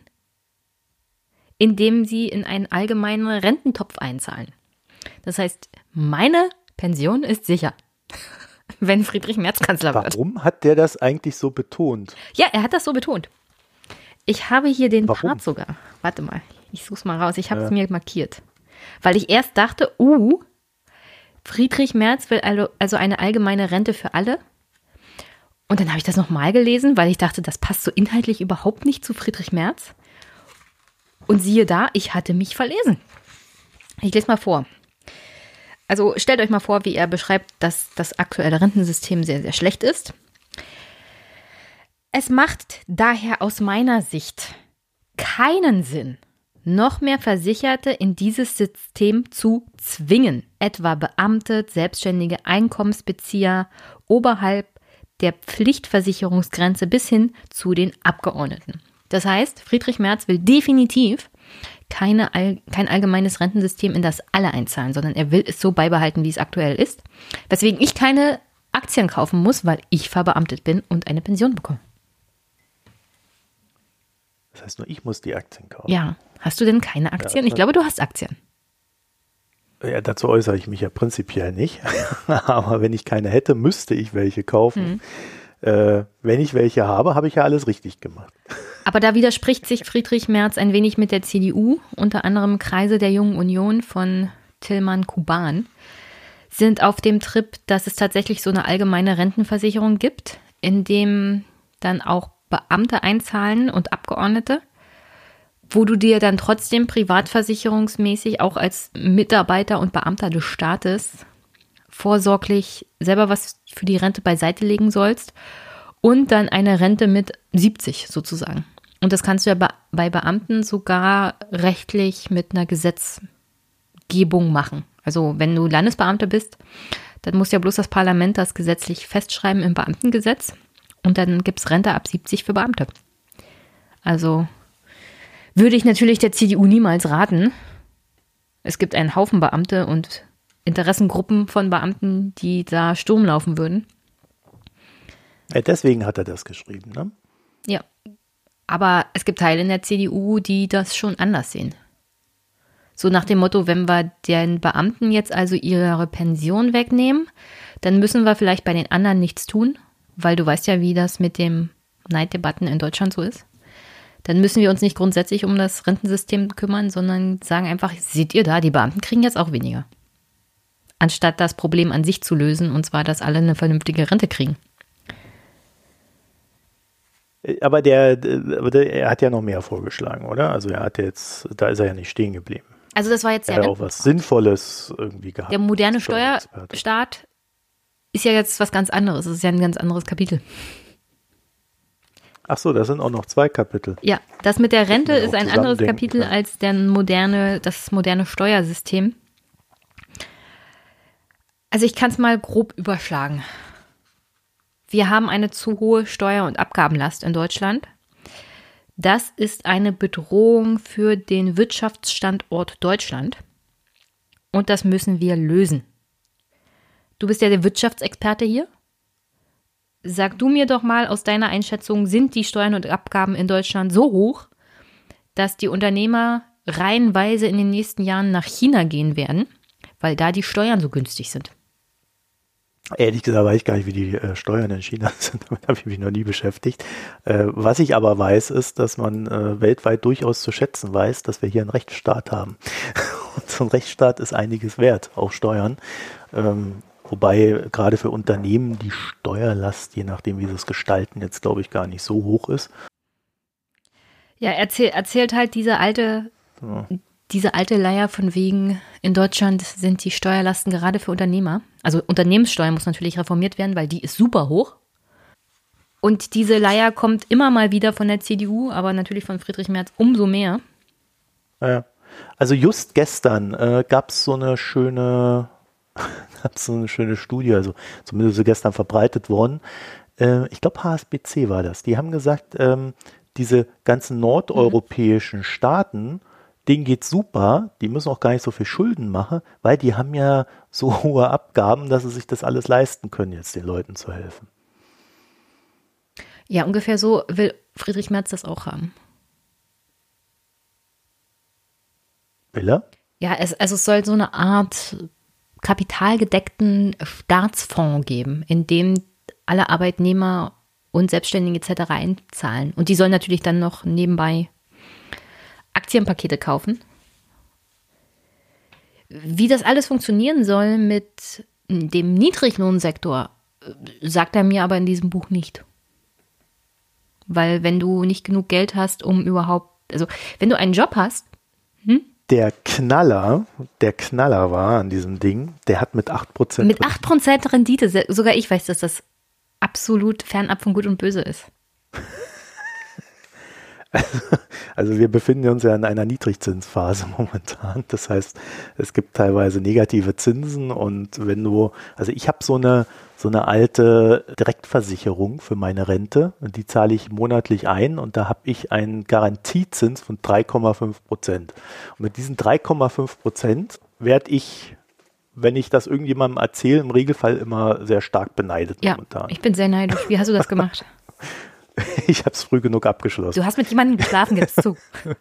[SPEAKER 2] in dem sie in einen allgemeinen Rententopf einzahlen. Das heißt, meine Pension ist sicher, wenn Friedrich Merz Kanzler
[SPEAKER 1] wird. Warum hat der das eigentlich so betont?
[SPEAKER 2] Ja, er hat das so betont. Ich habe hier den Warum? Part sogar. Warte mal, ich suche es mal raus. Ich habe es ja. mir markiert. Weil ich erst dachte, uh, Friedrich Merz will also eine allgemeine Rente für alle. Und dann habe ich das nochmal gelesen, weil ich dachte, das passt so inhaltlich überhaupt nicht zu Friedrich Merz. Und siehe da, ich hatte mich verlesen. Ich lese mal vor. Also stellt euch mal vor, wie er beschreibt, dass das aktuelle Rentensystem sehr, sehr schlecht ist. Es macht daher aus meiner Sicht keinen Sinn, noch mehr Versicherte in dieses System zu zwingen, etwa Beamte, selbstständige Einkommensbezieher oberhalb der Pflichtversicherungsgrenze bis hin zu den Abgeordneten. Das heißt, Friedrich Merz will definitiv keine, kein allgemeines Rentensystem, in das alle einzahlen, sondern er will es so beibehalten, wie es aktuell ist. Weswegen ich keine Aktien kaufen muss, weil ich verbeamtet bin und eine Pension bekomme.
[SPEAKER 1] Das heißt, nur ich muss die Aktien kaufen.
[SPEAKER 2] Ja. Hast du denn keine Aktien? Ja, ich glaube, du hast Aktien.
[SPEAKER 1] Ja, dazu äußere ich mich ja prinzipiell nicht. Aber wenn ich keine hätte, müsste ich welche kaufen. Hm. Äh, wenn ich welche habe, habe ich ja alles richtig gemacht.
[SPEAKER 2] Aber da widerspricht sich Friedrich Merz ein wenig mit der CDU, unter anderem Kreise der Jungen Union von Tillmann Kuban sind auf dem Trip, dass es tatsächlich so eine allgemeine Rentenversicherung gibt, in dem dann auch Beamte einzahlen und Abgeordnete, wo du dir dann trotzdem privatversicherungsmäßig auch als Mitarbeiter und Beamter des Staates vorsorglich selber was für die Rente beiseite legen sollst und dann eine Rente mit 70 sozusagen. Und das kannst du ja bei Beamten sogar rechtlich mit einer Gesetzgebung machen. Also wenn du Landesbeamter bist, dann muss ja bloß das Parlament das gesetzlich festschreiben im Beamtengesetz. Und dann gibt es Rente ab 70 für Beamte. Also würde ich natürlich der CDU niemals raten. Es gibt einen Haufen Beamte und Interessengruppen von Beamten, die da Sturm laufen würden.
[SPEAKER 1] Ja, deswegen hat er das geschrieben, ne?
[SPEAKER 2] Ja, aber es gibt Teile in der CDU, die das schon anders sehen. So nach dem Motto, wenn wir den Beamten jetzt also ihre Pension wegnehmen, dann müssen wir vielleicht bei den anderen nichts tun, weil du weißt ja, wie das mit dem Neiddebatten in Deutschland so ist. Dann müssen wir uns nicht grundsätzlich um das Rentensystem kümmern, sondern sagen einfach, seht ihr da, die Beamten kriegen jetzt auch weniger. Anstatt das Problem an sich zu lösen, und zwar, dass alle eine vernünftige Rente kriegen.
[SPEAKER 1] Aber der, aber der, er hat ja noch mehr vorgeschlagen, oder? Also er hat jetzt, da ist er ja nicht stehen geblieben.
[SPEAKER 2] Also das war jetzt
[SPEAKER 1] ja auch was Sinnvolles irgendwie gehabt.
[SPEAKER 2] Der moderne Steuerstaat ist ja jetzt was ganz anderes. Das ist ja ein ganz anderes Kapitel.
[SPEAKER 1] Ach so, das sind auch noch zwei Kapitel.
[SPEAKER 2] Ja, das mit der Rente ist ein anderes Kapitel ja. als der moderne, das moderne Steuersystem. Also ich kann es mal grob überschlagen. Wir haben eine zu hohe Steuer- und Abgabenlast in Deutschland. Das ist eine Bedrohung für den Wirtschaftsstandort Deutschland. Und das müssen wir lösen. Du bist ja der Wirtschaftsexperte hier. Sag du mir doch mal aus deiner Einschätzung, sind die Steuern und Abgaben in Deutschland so hoch, dass die Unternehmer reihenweise in den nächsten Jahren nach China gehen werden, weil da die Steuern so günstig sind?
[SPEAKER 1] Ehrlich gesagt weiß ich gar nicht, wie die äh, Steuern in China sind. Damit habe ich mich noch nie beschäftigt. Äh, was ich aber weiß, ist, dass man äh, weltweit durchaus zu schätzen weiß, dass wir hier einen Rechtsstaat haben. Und so ein Rechtsstaat ist einiges wert, auch Steuern. Ähm, wobei gerade für Unternehmen die Steuerlast, je nachdem, wie sie es gestalten, jetzt glaube ich gar nicht so hoch ist.
[SPEAKER 2] Ja, erzähl, erzählt halt diese alte, diese alte Leier von wegen, in Deutschland sind die Steuerlasten gerade für Unternehmer. Also Unternehmenssteuer muss natürlich reformiert werden, weil die ist super hoch. Und diese Leier kommt immer mal wieder von der CDU, aber natürlich von Friedrich Merz umso mehr.
[SPEAKER 1] Ja. Also just gestern äh, gab es so eine schöne, so eine schöne Studie, also zumindest so gestern verbreitet worden. Äh, ich glaube HSBC war das. Die haben gesagt, ähm, diese ganzen nordeuropäischen Staaten denen geht's super, die müssen auch gar nicht so viel Schulden machen, weil die haben ja so hohe Abgaben, dass sie sich das alles leisten können, jetzt den Leuten zu helfen.
[SPEAKER 2] Ja, ungefähr so will Friedrich Merz das auch haben.
[SPEAKER 1] Will er?
[SPEAKER 2] Ja, es, also es soll so eine Art kapitalgedeckten Staatsfonds geben, in dem alle Arbeitnehmer und Selbstständige etc. einzahlen. Und die sollen natürlich dann noch nebenbei Aktienpakete kaufen. Wie das alles funktionieren soll mit dem Niedriglohnsektor, sagt er mir aber in diesem Buch nicht. Weil wenn du nicht genug Geld hast, um überhaupt, also wenn du einen Job hast, hm?
[SPEAKER 1] Der Knaller, der Knaller war an diesem Ding, der hat mit 8%
[SPEAKER 2] Mit 8% Rendite, sogar ich weiß, dass das absolut fernab von Gut und Böse ist.
[SPEAKER 1] Also wir befinden uns ja in einer Niedrigzinsphase momentan. Das heißt, es gibt teilweise negative Zinsen und wenn du, also ich habe so eine so eine alte Direktversicherung für meine Rente und die zahle ich monatlich ein und da habe ich einen Garantiezins von 3,5 Prozent. Und mit diesen 3,5 Prozent werde ich wenn ich das irgendjemandem erzähle, im Regelfall immer sehr stark beneidet
[SPEAKER 2] ja,
[SPEAKER 1] momentan.
[SPEAKER 2] Ich bin sehr neidisch. Wie hast du das gemacht?
[SPEAKER 1] ich habe es früh genug abgeschlossen.
[SPEAKER 2] Du hast mit jemandem geschlafen, gibst zu.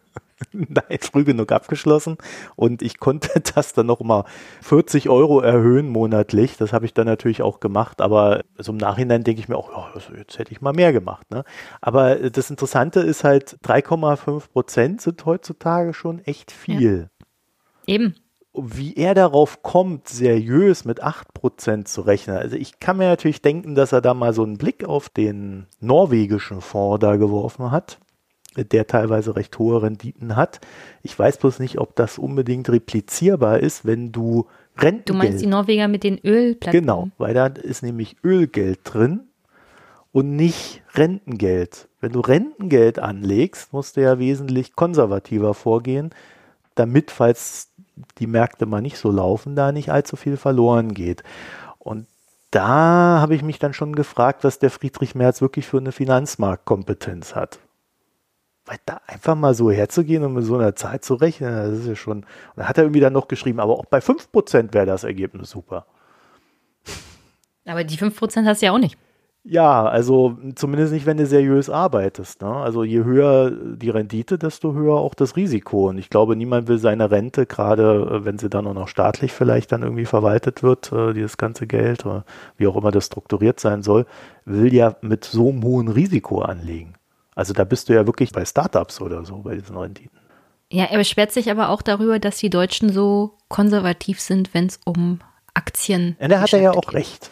[SPEAKER 1] Nein, früh genug abgeschlossen und ich konnte das dann noch mal 40 Euro erhöhen monatlich. Das habe ich dann natürlich auch gemacht, aber so im Nachhinein denke ich mir auch, ja, jetzt hätte ich mal mehr gemacht. Ne? Aber das Interessante ist halt, 3,5 Prozent sind heutzutage schon echt viel.
[SPEAKER 2] Ja. Eben
[SPEAKER 1] wie er darauf kommt, seriös mit 8% zu rechnen. Also ich kann mir natürlich denken, dass er da mal so einen Blick auf den norwegischen Fonds da geworfen hat, der teilweise recht hohe Renditen hat. Ich weiß bloß nicht, ob das unbedingt replizierbar ist, wenn du Rentengeld...
[SPEAKER 2] Du meinst die Norweger mit den Ölplatten?
[SPEAKER 1] Genau, weil da ist nämlich Ölgeld drin und nicht Rentengeld. Wenn du Rentengeld anlegst, musst du ja wesentlich konservativer vorgehen, damit, falls die Märkte mal nicht so laufen, da nicht allzu viel verloren geht. Und da habe ich mich dann schon gefragt, was der Friedrich Merz wirklich für eine Finanzmarktkompetenz hat. Weil da einfach mal so herzugehen und mit so einer Zeit zu rechnen, das ist ja schon. Und dann hat er irgendwie dann noch geschrieben, aber auch bei 5% wäre das Ergebnis super.
[SPEAKER 2] Aber die 5% hast du ja auch nicht.
[SPEAKER 1] Ja, also zumindest nicht, wenn du seriös arbeitest. Ne? Also je höher die Rendite, desto höher auch das Risiko. Und ich glaube, niemand will seine Rente, gerade äh, wenn sie dann auch noch staatlich vielleicht dann irgendwie verwaltet wird, äh, dieses ganze Geld, oder wie auch immer das strukturiert sein soll, will ja mit so einem hohen Risiko anlegen. Also da bist du ja wirklich bei Startups oder so, bei diesen Renditen.
[SPEAKER 2] Ja, er beschwert sich aber auch darüber, dass die Deutschen so konservativ sind, wenn es um Aktien geht.
[SPEAKER 1] Ja, da hat er ja auch recht.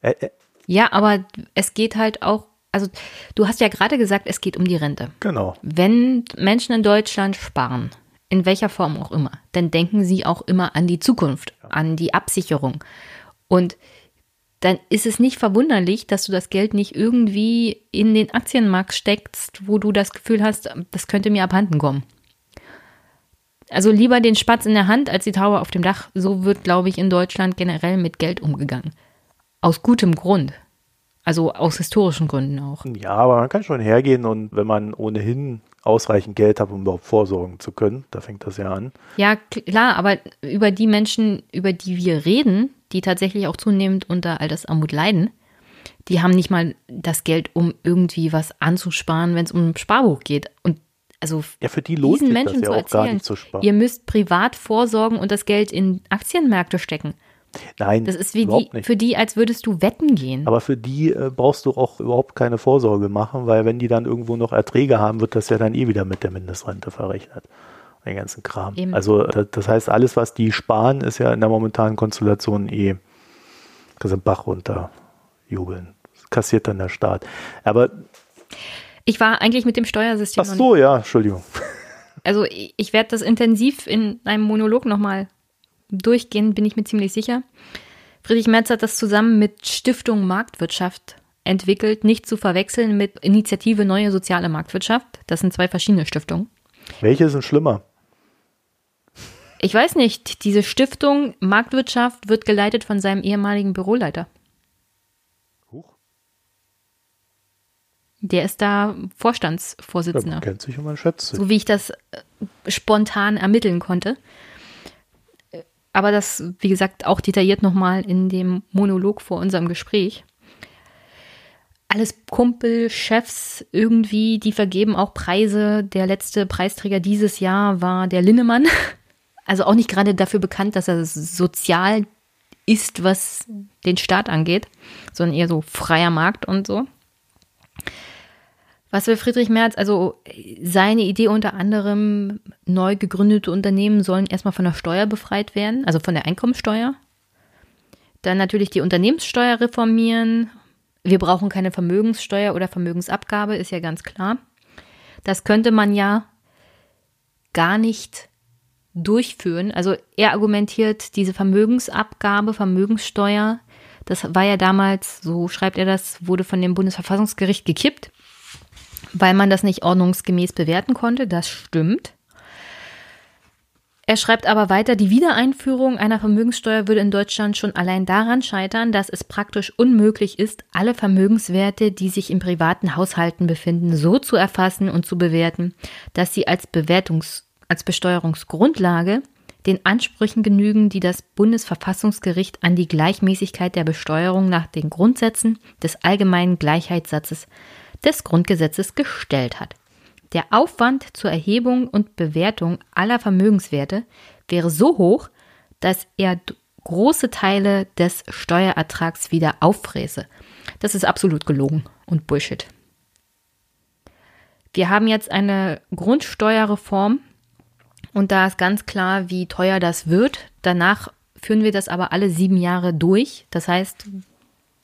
[SPEAKER 2] Er, er, ja, aber es geht halt auch, also du hast ja gerade gesagt, es geht um die Rente.
[SPEAKER 1] Genau.
[SPEAKER 2] Wenn Menschen in Deutschland sparen, in welcher Form auch immer, dann denken sie auch immer an die Zukunft, ja. an die Absicherung. Und dann ist es nicht verwunderlich, dass du das Geld nicht irgendwie in den Aktienmarkt steckst, wo du das Gefühl hast, das könnte mir abhanden kommen. Also lieber den Spatz in der Hand als die Taube auf dem Dach. So wird, glaube ich, in Deutschland generell mit Geld umgegangen. Aus gutem Grund. Also aus historischen Gründen auch.
[SPEAKER 1] Ja, aber man kann schon hergehen und wenn man ohnehin ausreichend Geld hat, um überhaupt vorsorgen zu können, da fängt das ja an.
[SPEAKER 2] Ja, klar, aber über die Menschen, über die wir reden, die tatsächlich auch zunehmend unter Altersarmut leiden, die haben nicht mal das Geld, um irgendwie was anzusparen, wenn es um ein Sparbuch geht. Und also
[SPEAKER 1] ja, für die lohnt diesen Menschen ja zu erzählen, zu
[SPEAKER 2] ihr müsst privat vorsorgen und das Geld in Aktienmärkte stecken.
[SPEAKER 1] Nein,
[SPEAKER 2] das ist wie die, für die, als würdest du wetten gehen.
[SPEAKER 1] Aber für die äh, brauchst du auch überhaupt keine Vorsorge machen, weil wenn die dann irgendwo noch Erträge haben, wird das ja dann eh wieder mit der Mindestrente verrechnet. Den ganzen Kram. Eben. Also das heißt, alles, was die sparen, ist ja in der momentanen Konstellation eh das Bach runter jubeln. Das kassiert dann der Staat. Aber
[SPEAKER 2] ich war eigentlich mit dem Steuersystem.
[SPEAKER 1] Ach so, ja, Entschuldigung.
[SPEAKER 2] Also ich, ich werde das intensiv in einem Monolog nochmal durchgehen, bin ich mir ziemlich sicher. Friedrich Merz hat das zusammen mit Stiftung Marktwirtschaft entwickelt, nicht zu verwechseln mit Initiative Neue Soziale Marktwirtschaft. Das sind zwei verschiedene Stiftungen.
[SPEAKER 1] Welche sind schlimmer?
[SPEAKER 2] Ich weiß nicht. Diese Stiftung Marktwirtschaft wird geleitet von seinem ehemaligen Büroleiter. Huch. Der ist da Vorstandsvorsitzender. Ja,
[SPEAKER 1] kennt sich man schätzt sich.
[SPEAKER 2] So wie ich das äh, spontan ermitteln konnte. Aber das, wie gesagt, auch detailliert nochmal in dem Monolog vor unserem Gespräch. Alles Kumpel, Chefs irgendwie, die vergeben auch Preise. Der letzte Preisträger dieses Jahr war der Linnemann. Also auch nicht gerade dafür bekannt, dass er sozial ist, was den Staat angeht, sondern eher so freier Markt und so. Was will Friedrich Merz? Also seine Idee unter anderem, neu gegründete Unternehmen sollen erstmal von der Steuer befreit werden, also von der Einkommensteuer. Dann natürlich die Unternehmenssteuer reformieren. Wir brauchen keine Vermögenssteuer oder Vermögensabgabe, ist ja ganz klar. Das könnte man ja gar nicht durchführen. Also er argumentiert, diese Vermögensabgabe, Vermögenssteuer, das war ja damals, so schreibt er das, wurde von dem Bundesverfassungsgericht gekippt weil man das nicht ordnungsgemäß bewerten konnte. Das stimmt. Er schreibt aber weiter, die Wiedereinführung einer Vermögenssteuer würde in Deutschland schon allein daran scheitern, dass es praktisch unmöglich ist, alle Vermögenswerte, die sich in privaten Haushalten befinden, so zu erfassen und zu bewerten, dass sie als Bewertungs-, als Besteuerungsgrundlage den Ansprüchen genügen, die das Bundesverfassungsgericht an die Gleichmäßigkeit der Besteuerung nach den Grundsätzen des allgemeinen Gleichheitssatzes des Grundgesetzes gestellt hat. Der Aufwand zur Erhebung und Bewertung aller Vermögenswerte wäre so hoch, dass er große Teile des Steuerertrags wieder auffräse. Das ist absolut gelogen und Bullshit. Wir haben jetzt eine Grundsteuerreform und da ist ganz klar, wie teuer das wird. Danach führen wir das aber alle sieben Jahre durch. Das heißt,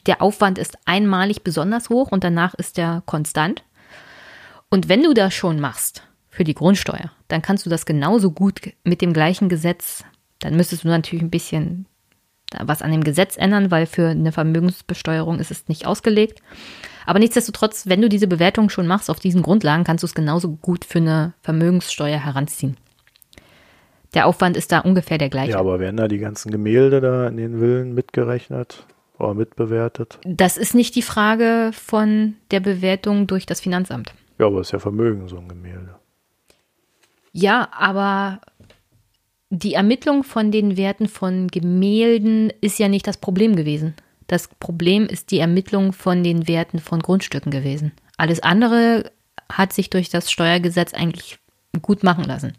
[SPEAKER 2] der Aufwand ist einmalig besonders hoch und danach ist er konstant. Und wenn du das schon machst für die Grundsteuer, dann kannst du das genauso gut mit dem gleichen Gesetz, dann müsstest du natürlich ein bisschen was an dem Gesetz ändern, weil für eine Vermögensbesteuerung ist es nicht ausgelegt. Aber nichtsdestotrotz, wenn du diese Bewertung schon machst auf diesen Grundlagen, kannst du es genauso gut für eine Vermögenssteuer heranziehen. Der Aufwand ist da ungefähr der gleiche.
[SPEAKER 1] Ja, aber werden da die ganzen Gemälde da in den Villen mitgerechnet? Oder mitbewertet?
[SPEAKER 2] Das ist nicht die Frage von der Bewertung durch das Finanzamt.
[SPEAKER 1] Ja, aber es ist ja Vermögen, so ein Gemälde.
[SPEAKER 2] Ja, aber die Ermittlung von den Werten von Gemälden ist ja nicht das Problem gewesen. Das Problem ist die Ermittlung von den Werten von Grundstücken gewesen. Alles andere hat sich durch das Steuergesetz eigentlich gut machen lassen.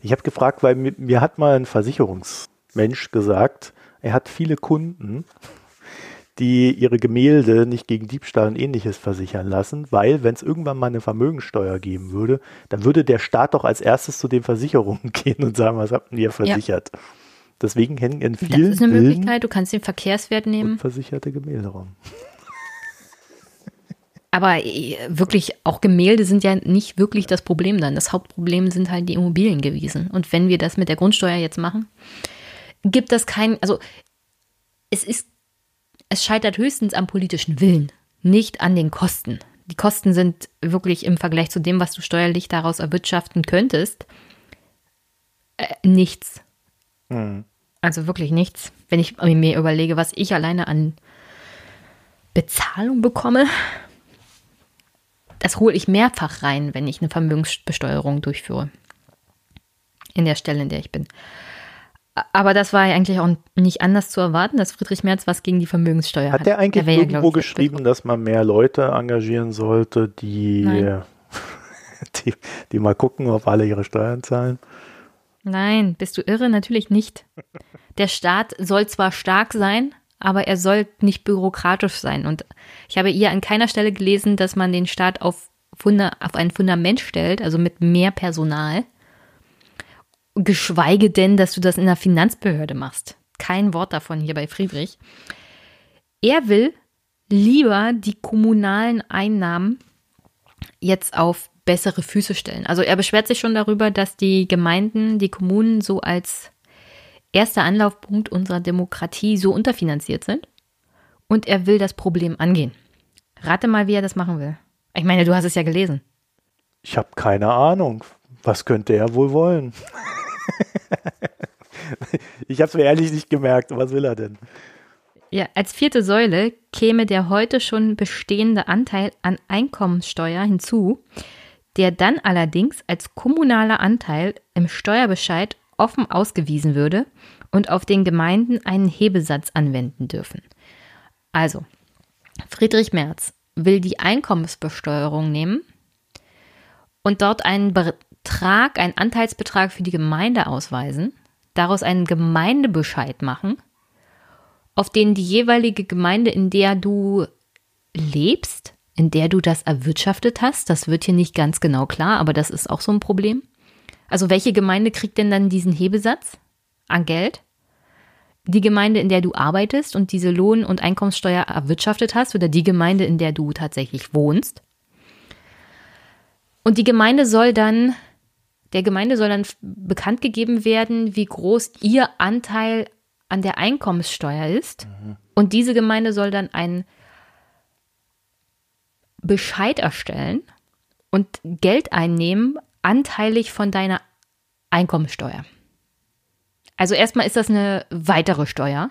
[SPEAKER 1] Ich habe gefragt, weil mir, mir hat mal ein Versicherungsmensch gesagt, er hat viele Kunden die ihre Gemälde nicht gegen Diebstahl und ähnliches versichern lassen, weil wenn es irgendwann mal eine Vermögensteuer geben würde, dann würde der Staat doch als erstes zu den Versicherungen gehen und sagen, was habt ihr versichert? Ja. Deswegen hängen in vielen Das
[SPEAKER 2] ist eine Möglichkeit, du kannst den Verkehrswert nehmen.
[SPEAKER 1] Versicherte Gemälde rum.
[SPEAKER 2] Aber äh, wirklich, auch Gemälde sind ja nicht wirklich das Problem dann. Das Hauptproblem sind halt die Immobilien gewesen. Und wenn wir das mit der Grundsteuer jetzt machen, gibt das kein, also es ist es scheitert höchstens am politischen Willen, nicht an den Kosten. Die Kosten sind wirklich im Vergleich zu dem, was du steuerlich daraus erwirtschaften könntest, äh, nichts. Mhm. Also wirklich nichts. Wenn ich mir überlege, was ich alleine an Bezahlung bekomme, das hole ich mehrfach rein, wenn ich eine Vermögensbesteuerung durchführe. In der Stelle, in der ich bin. Aber das war ja eigentlich auch nicht anders zu erwarten, dass Friedrich Merz was gegen die Vermögenssteuer hat.
[SPEAKER 1] Hat der eigentlich der irgendwo ja, geschrieben, dass man mehr Leute engagieren sollte, die, die, die mal gucken, ob alle ihre Steuern zahlen?
[SPEAKER 2] Nein, bist du irre? Natürlich nicht. Der Staat soll zwar stark sein, aber er soll nicht bürokratisch sein. Und ich habe hier an keiner Stelle gelesen, dass man den Staat auf, Funda auf ein Fundament stellt, also mit mehr Personal Geschweige denn, dass du das in der Finanzbehörde machst. Kein Wort davon hier bei Friedrich. Er will lieber die kommunalen Einnahmen jetzt auf bessere Füße stellen. Also er beschwert sich schon darüber, dass die Gemeinden, die Kommunen so als erster Anlaufpunkt unserer Demokratie so unterfinanziert sind. Und er will das Problem angehen. Rate mal, wie er das machen will. Ich meine, du hast es ja gelesen.
[SPEAKER 1] Ich habe keine Ahnung. Was könnte er wohl wollen? ich habe es mir ehrlich nicht gemerkt. Was will er denn?
[SPEAKER 2] Ja, als vierte Säule käme der heute schon bestehende Anteil an Einkommenssteuer hinzu, der dann allerdings als kommunaler Anteil im Steuerbescheid offen ausgewiesen würde und auf den Gemeinden einen Hebesatz anwenden dürfen. Also, Friedrich Merz will die Einkommensbesteuerung nehmen und dort einen Betrag, einen Anteilsbetrag für die Gemeinde ausweisen, daraus einen Gemeindebescheid machen, auf den die jeweilige Gemeinde, in der du lebst, in der du das erwirtschaftet hast, das wird hier nicht ganz genau klar, aber das ist auch so ein Problem. Also welche Gemeinde kriegt denn dann diesen Hebesatz an Geld? Die Gemeinde, in der du arbeitest und diese Lohn- und Einkommenssteuer erwirtschaftet hast oder die Gemeinde, in der du tatsächlich wohnst. Und die Gemeinde soll dann, der Gemeinde soll dann bekannt gegeben werden, wie groß ihr Anteil an der Einkommenssteuer ist. Mhm. Und diese Gemeinde soll dann einen Bescheid erstellen und Geld einnehmen, anteilig von deiner Einkommenssteuer. Also erstmal ist das eine weitere Steuer.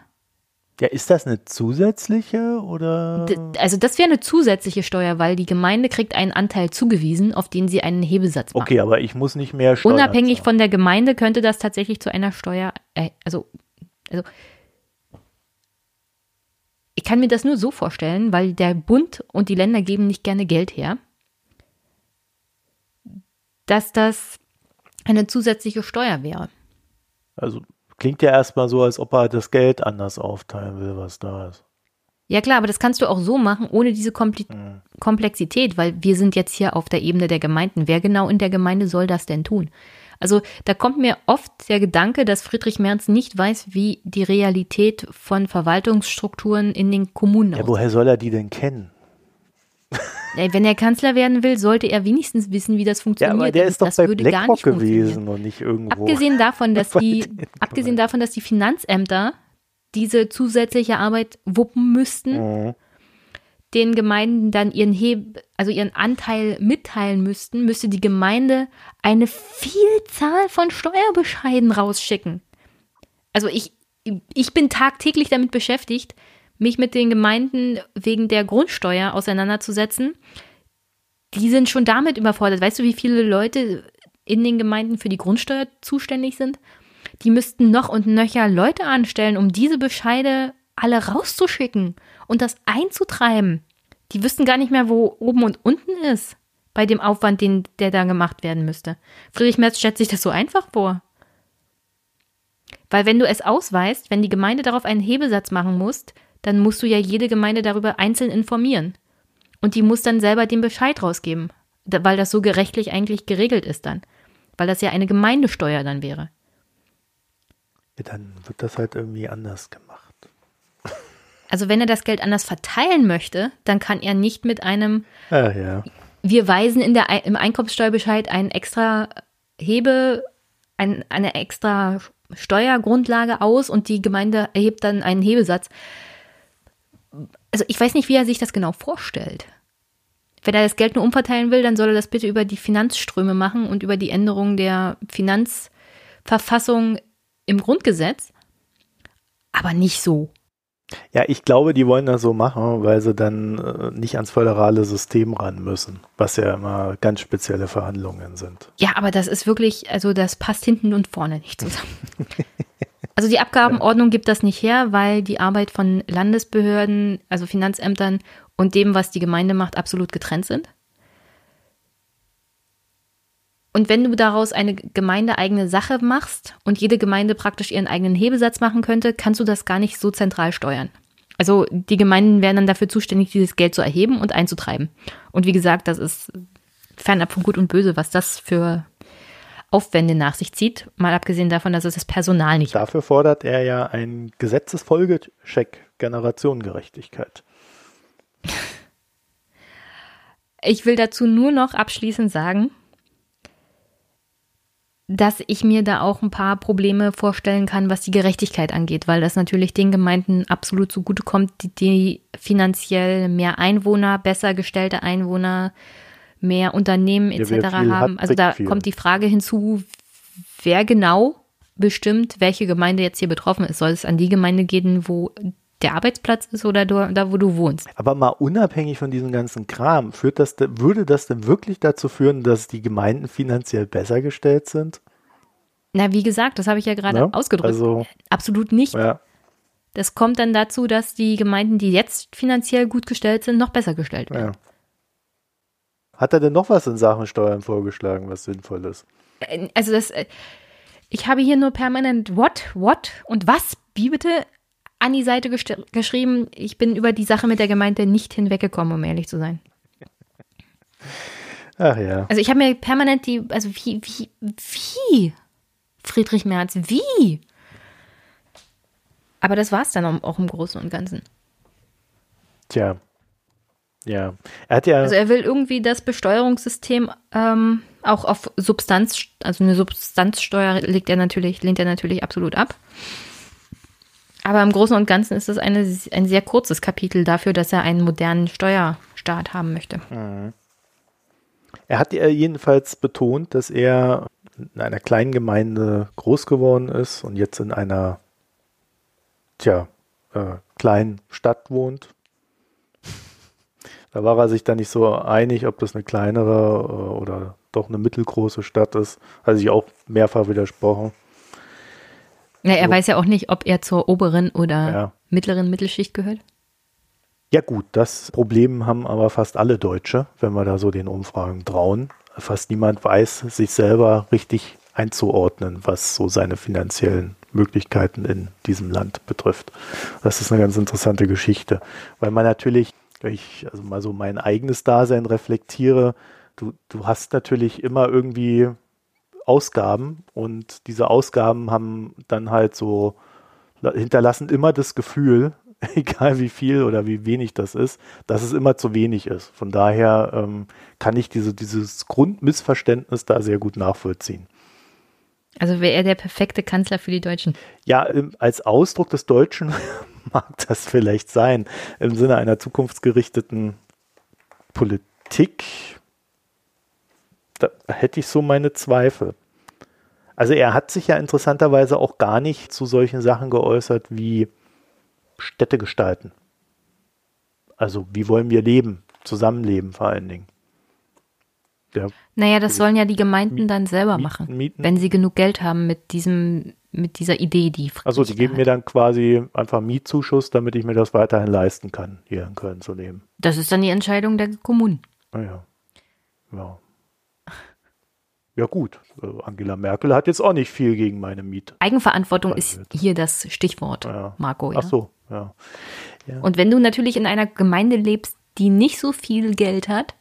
[SPEAKER 1] Ja, ist das eine zusätzliche oder?
[SPEAKER 2] Also das wäre eine zusätzliche Steuer, weil die Gemeinde kriegt einen Anteil zugewiesen, auf den sie einen Hebesatz
[SPEAKER 1] macht. Okay, aber ich muss nicht mehr
[SPEAKER 2] Steuer Unabhängig zahlen. von der Gemeinde könnte das tatsächlich zu einer Steuer, äh, also also ich kann mir das nur so vorstellen, weil der Bund und die Länder geben nicht gerne Geld her, dass das eine zusätzliche Steuer wäre.
[SPEAKER 1] Also klingt ja erstmal so, als ob er das Geld anders aufteilen will, was da ist.
[SPEAKER 2] Ja klar, aber das kannst du auch so machen, ohne diese Kompli mhm. Komplexität, weil wir sind jetzt hier auf der Ebene der Gemeinden. Wer genau in der Gemeinde soll das denn tun? Also da kommt mir oft der Gedanke, dass Friedrich Merz nicht weiß, wie die Realität von Verwaltungsstrukturen in den Kommunen
[SPEAKER 1] aussieht. Ja, woher soll er die denn kennen?
[SPEAKER 2] Wenn er Kanzler werden will, sollte er wenigstens wissen, wie das funktioniert. Ja,
[SPEAKER 1] aber der ist doch das bei würde gar nicht gewesen und nicht irgendwo.
[SPEAKER 2] Abgesehen davon, dass die, abgesehen davon, dass die Finanzämter diese zusätzliche Arbeit wuppen müssten, mhm den Gemeinden dann ihren Heb also ihren Anteil mitteilen müssten, müsste die Gemeinde eine Vielzahl von Steuerbescheiden rausschicken. Also ich, ich bin tagtäglich damit beschäftigt, mich mit den Gemeinden wegen der Grundsteuer auseinanderzusetzen. Die sind schon damit überfordert. Weißt du, wie viele Leute in den Gemeinden für die Grundsteuer zuständig sind? Die müssten noch und nöcher Leute anstellen, um diese Bescheide alle rauszuschicken und das einzutreiben. Die wüssten gar nicht mehr, wo oben und unten ist bei dem Aufwand, den, der da gemacht werden müsste. Friedrich Merz stellt sich das so einfach vor. Weil wenn du es ausweist, wenn die Gemeinde darauf einen Hebesatz machen muss, dann musst du ja jede Gemeinde darüber einzeln informieren. Und die muss dann selber den Bescheid rausgeben, weil das so gerechtlich eigentlich geregelt ist dann. Weil das ja eine Gemeindesteuer dann wäre.
[SPEAKER 1] Ja, dann wird das halt irgendwie anders gemacht.
[SPEAKER 2] Also wenn er das Geld anders verteilen möchte, dann kann er nicht mit einem,
[SPEAKER 1] ah, ja.
[SPEAKER 2] wir weisen in der, im Einkommenssteuerbescheid einen extra Hebe, ein, eine extra Steuergrundlage aus und die Gemeinde erhebt dann einen Hebesatz. Also ich weiß nicht, wie er sich das genau vorstellt. Wenn er das Geld nur umverteilen will, dann soll er das bitte über die Finanzströme machen und über die Änderung der Finanzverfassung im Grundgesetz. Aber nicht so.
[SPEAKER 1] Ja, ich glaube, die wollen das so machen, weil sie dann äh, nicht ans föderale System ran müssen, was ja immer ganz spezielle Verhandlungen sind.
[SPEAKER 2] Ja, aber das ist wirklich, also das passt hinten und vorne nicht zusammen. also die Abgabenordnung gibt das nicht her, weil die Arbeit von Landesbehörden, also Finanzämtern und dem, was die Gemeinde macht, absolut getrennt sind. Und wenn du daraus eine gemeindeeigene Sache machst und jede Gemeinde praktisch ihren eigenen Hebesatz machen könnte, kannst du das gar nicht so zentral steuern. Also die Gemeinden wären dann dafür zuständig, dieses Geld zu erheben und einzutreiben. Und wie gesagt, das ist fernab von Gut und Böse, was das für Aufwände nach sich zieht, mal abgesehen davon, dass es das Personal nicht
[SPEAKER 1] Dafür fordert er ja einen Gesetzesfolgecheck Generationengerechtigkeit.
[SPEAKER 2] Ich will dazu nur noch abschließend sagen, dass ich mir da auch ein paar Probleme vorstellen kann, was die Gerechtigkeit angeht, weil das natürlich den Gemeinden absolut zugutekommt, die, die finanziell mehr Einwohner, besser gestellte Einwohner, mehr Unternehmen etc. Ja, haben. also da viel. kommt die Frage hinzu, wer genau bestimmt, welche Gemeinde jetzt hier betroffen ist. Soll es an die Gemeinde gehen, wo der Arbeitsplatz ist oder da, wo du wohnst.
[SPEAKER 1] Aber mal unabhängig von diesem ganzen Kram, führt das, würde das denn wirklich dazu führen, dass die Gemeinden finanziell besser gestellt sind?
[SPEAKER 2] Na, wie gesagt, das habe ich ja gerade ja, ausgedrückt. Also, Absolut nicht. Ja. Das kommt dann dazu, dass die Gemeinden, die jetzt finanziell gut gestellt sind, noch besser gestellt werden. Ja.
[SPEAKER 1] Hat er denn noch was in Sachen Steuern vorgeschlagen, was sinnvoll ist?
[SPEAKER 2] Äh, also das, äh, ich habe hier nur permanent what, what und was, wie bitte, an die Seite geschrieben. Ich bin über die Sache mit der Gemeinde nicht hinweggekommen, um ehrlich zu sein.
[SPEAKER 1] Ach ja.
[SPEAKER 2] Also ich habe mir permanent die, also wie, wie, wie? Friedrich Merz, wie? Aber das war es dann auch im Großen und Ganzen.
[SPEAKER 1] Tja. Ja. Er hat ja.
[SPEAKER 2] Also er will irgendwie das Besteuerungssystem ähm, auch auf Substanz, also eine Substanzsteuer legt er natürlich, lehnt er natürlich absolut ab. Aber im Großen und Ganzen ist das eine, ein sehr kurzes Kapitel dafür, dass er einen modernen Steuerstaat haben möchte. Mhm.
[SPEAKER 1] Er hat jedenfalls betont, dass er in einer kleinen Gemeinde groß geworden ist und jetzt in einer tja, äh, kleinen Stadt wohnt. Da war er sich dann nicht so einig, ob das eine kleinere äh, oder doch eine mittelgroße Stadt ist. Hat sich auch mehrfach widersprochen.
[SPEAKER 2] Ja, er so. weiß ja auch nicht, ob er zur oberen oder ja. mittleren Mittelschicht gehört.
[SPEAKER 1] Ja gut, das Problem haben aber fast alle Deutsche, wenn wir da so den Umfragen trauen. Fast niemand weiß, sich selber richtig einzuordnen, was so seine finanziellen Möglichkeiten in diesem Land betrifft. Das ist eine ganz interessante Geschichte, weil man natürlich, wenn ich also mal so mein eigenes Dasein reflektiere, du, du hast natürlich immer irgendwie Ausgaben und diese Ausgaben haben dann halt so hinterlassen immer das Gefühl, egal wie viel oder wie wenig das ist, dass es immer zu wenig ist. Von daher ähm, kann ich diese, dieses Grundmissverständnis da sehr gut nachvollziehen.
[SPEAKER 2] Also wäre er der perfekte Kanzler für die Deutschen?
[SPEAKER 1] Ja, als Ausdruck des Deutschen mag das vielleicht sein. Im Sinne einer zukunftsgerichteten Politik, da hätte ich so meine Zweifel. Also er hat sich ja interessanterweise auch gar nicht zu solchen Sachen geäußert wie Städte gestalten. Also wie wollen wir leben, zusammenleben vor allen Dingen.
[SPEAKER 2] Ja. Naja, das sollen ja die Gemeinden dann selber machen, Mieten. wenn sie genug Geld haben mit diesem, mit dieser Idee, die
[SPEAKER 1] Also die geben mir dann quasi einfach Mietzuschuss, damit ich mir das weiterhin leisten kann, hier in Köln zu leben.
[SPEAKER 2] Das ist dann die Entscheidung der Kommunen.
[SPEAKER 1] Naja. Ah ja. Ja gut, also Angela Merkel hat jetzt auch nicht viel gegen meine Miete.
[SPEAKER 2] Eigenverantwortung ist hier das Stichwort, ja. Marco.
[SPEAKER 1] Ja? Ach so, ja.
[SPEAKER 2] ja. Und wenn du natürlich in einer Gemeinde lebst, die nicht so viel Geld hat,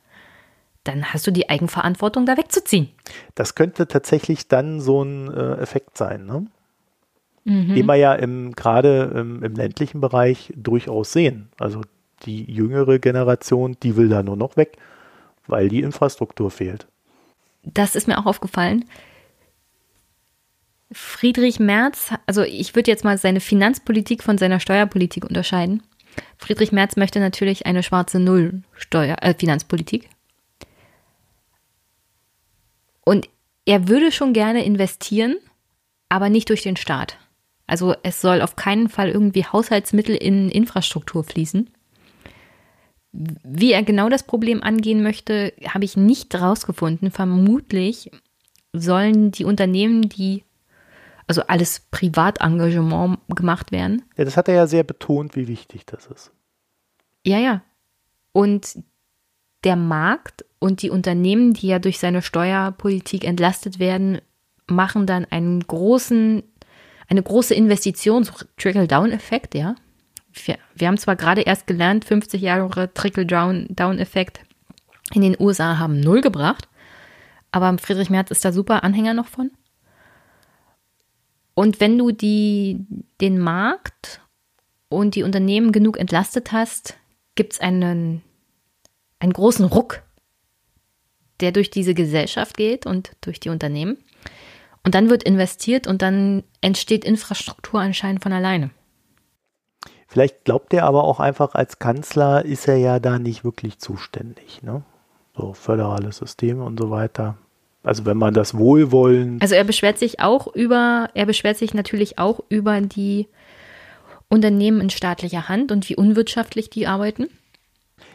[SPEAKER 2] dann hast du die Eigenverantwortung, da wegzuziehen.
[SPEAKER 1] Das könnte tatsächlich dann so ein äh, Effekt sein, ne? Mhm. den wir ja im, gerade im, im, ländlichen Bereich durchaus sehen. Also die jüngere Generation, die will da nur noch weg, weil die Infrastruktur fehlt.
[SPEAKER 2] Das ist mir auch aufgefallen. Friedrich Merz, also ich würde jetzt mal seine Finanzpolitik von seiner Steuerpolitik unterscheiden. Friedrich Merz möchte natürlich eine schwarze Null Steuer, äh, Finanzpolitik. Und er würde schon gerne investieren, aber nicht durch den Staat. Also es soll auf keinen Fall irgendwie Haushaltsmittel in Infrastruktur fließen. Wie er genau das Problem angehen möchte, habe ich nicht rausgefunden. Vermutlich sollen die Unternehmen, die also alles Privatengagement gemacht werden.
[SPEAKER 1] Ja, das hat er ja sehr betont, wie wichtig das ist.
[SPEAKER 2] Ja, ja. Und der Markt und die Unternehmen, die ja durch seine Steuerpolitik entlastet werden, machen dann einen großen, eine große Investition, so Trickle-Down-Effekt, ja. Wir, wir, haben zwar gerade erst gelernt, 50 Jahre Trickle-Down-Effekt in den USA haben null gebracht, aber Friedrich Merz ist da super Anhänger noch von. Und wenn du die, den Markt und die Unternehmen genug entlastet hast, gibt es einen, einen großen Ruck der durch diese Gesellschaft geht und durch die Unternehmen. Und dann wird investiert und dann entsteht Infrastruktur anscheinend von alleine.
[SPEAKER 1] Vielleicht glaubt er aber auch einfach, als Kanzler ist er ja da nicht wirklich zuständig. Ne? So föderales System und so weiter. Also wenn man das Wohlwollen.
[SPEAKER 2] Also er beschwert sich auch über, er beschwert sich natürlich auch über die Unternehmen in staatlicher Hand und wie unwirtschaftlich die arbeiten?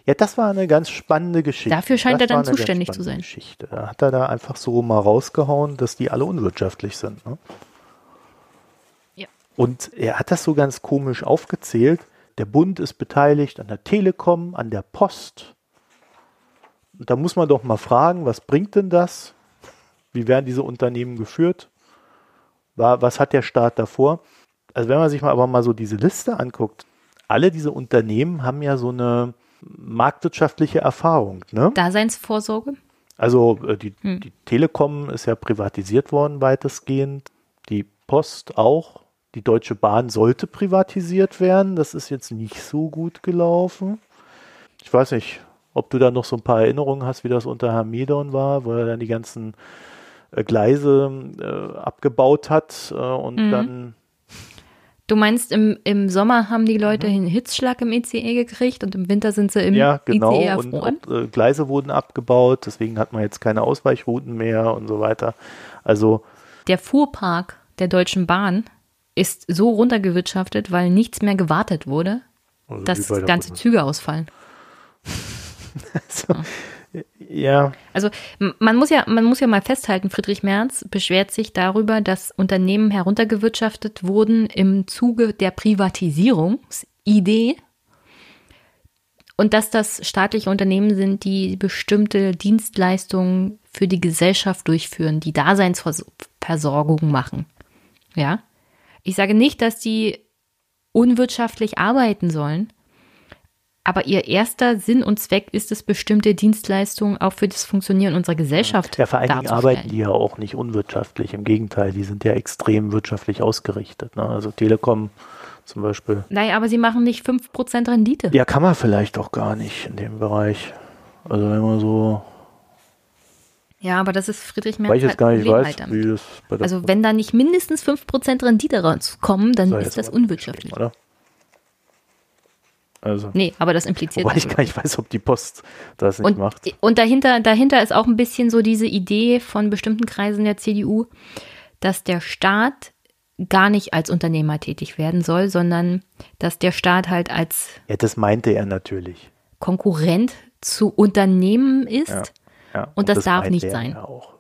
[SPEAKER 1] Ja, das war eine ganz spannende Geschichte.
[SPEAKER 2] Dafür scheint
[SPEAKER 1] das
[SPEAKER 2] er dann zuständig zu sein.
[SPEAKER 1] Geschichte. Da hat er da einfach so mal rausgehauen, dass die alle unwirtschaftlich sind. Ne?
[SPEAKER 2] Ja.
[SPEAKER 1] Und er hat das so ganz komisch aufgezählt. Der Bund ist beteiligt an der Telekom, an der Post. Und da muss man doch mal fragen, was bringt denn das? Wie werden diese Unternehmen geführt? Was hat der Staat davor? Also wenn man sich mal aber mal so diese Liste anguckt, alle diese Unternehmen haben ja so eine marktwirtschaftliche Erfahrung. Ne?
[SPEAKER 2] Daseinsvorsorge?
[SPEAKER 1] Also äh, die, hm. die Telekom ist ja privatisiert worden weitestgehend, die Post auch. Die Deutsche Bahn sollte privatisiert werden. Das ist jetzt nicht so gut gelaufen. Ich weiß nicht, ob du da noch so ein paar Erinnerungen hast, wie das unter Herrn Medon war, wo er dann die ganzen äh, Gleise äh, abgebaut hat äh, und mhm. dann
[SPEAKER 2] Du meinst, im, im Sommer haben die Leute mhm. einen Hitzschlag im ICE gekriegt und im Winter sind sie im
[SPEAKER 1] ja, genau. ICE erfroren? Und, und äh, Gleise wurden abgebaut, deswegen hat man jetzt keine Ausweichrouten mehr und so weiter. Also
[SPEAKER 2] der Fuhrpark der Deutschen Bahn ist so runtergewirtschaftet, weil nichts mehr gewartet wurde, also dass ganze Züge ausfallen.
[SPEAKER 1] also, ja.
[SPEAKER 2] Also man muss ja, man muss ja mal festhalten, Friedrich Merz beschwert sich darüber, dass Unternehmen heruntergewirtschaftet wurden im Zuge der Privatisierungsidee und dass das staatliche Unternehmen sind, die bestimmte Dienstleistungen für die Gesellschaft durchführen, die Daseinsversorgung machen. Ja. Ich sage nicht, dass die unwirtschaftlich arbeiten sollen, aber ihr erster Sinn und Zweck ist es, bestimmte Dienstleistungen auch für das Funktionieren unserer Gesellschaft
[SPEAKER 1] Ja, vor allen Dingen arbeiten die ja auch nicht unwirtschaftlich. Im Gegenteil, die sind ja extrem wirtschaftlich ausgerichtet. Ne? Also Telekom zum Beispiel.
[SPEAKER 2] Naja, aber sie machen nicht 5% Rendite.
[SPEAKER 1] Ja, kann man vielleicht auch gar nicht in dem Bereich. Also wenn man so
[SPEAKER 2] ja, aber das ist Friedrich
[SPEAKER 1] Merz. Weil ich jetzt gar nicht weiß, halt wie das
[SPEAKER 2] bei der Also wenn da nicht mindestens 5% Rendite rauskommen, dann ist das unwirtschaftlich. Oder? Also, nee, aber das impliziert.
[SPEAKER 1] Wobei ich gar nicht weiß, ob die Post das nicht
[SPEAKER 2] und,
[SPEAKER 1] macht.
[SPEAKER 2] Und dahinter, dahinter ist auch ein bisschen so diese Idee von bestimmten Kreisen der CDU, dass der Staat gar nicht als Unternehmer tätig werden soll, sondern dass der Staat halt als.
[SPEAKER 1] Ja, das meinte er natürlich.
[SPEAKER 2] Konkurrent zu Unternehmen ist. Ja, ja. Und, und, das, das darf nicht sein.
[SPEAKER 1] Auch.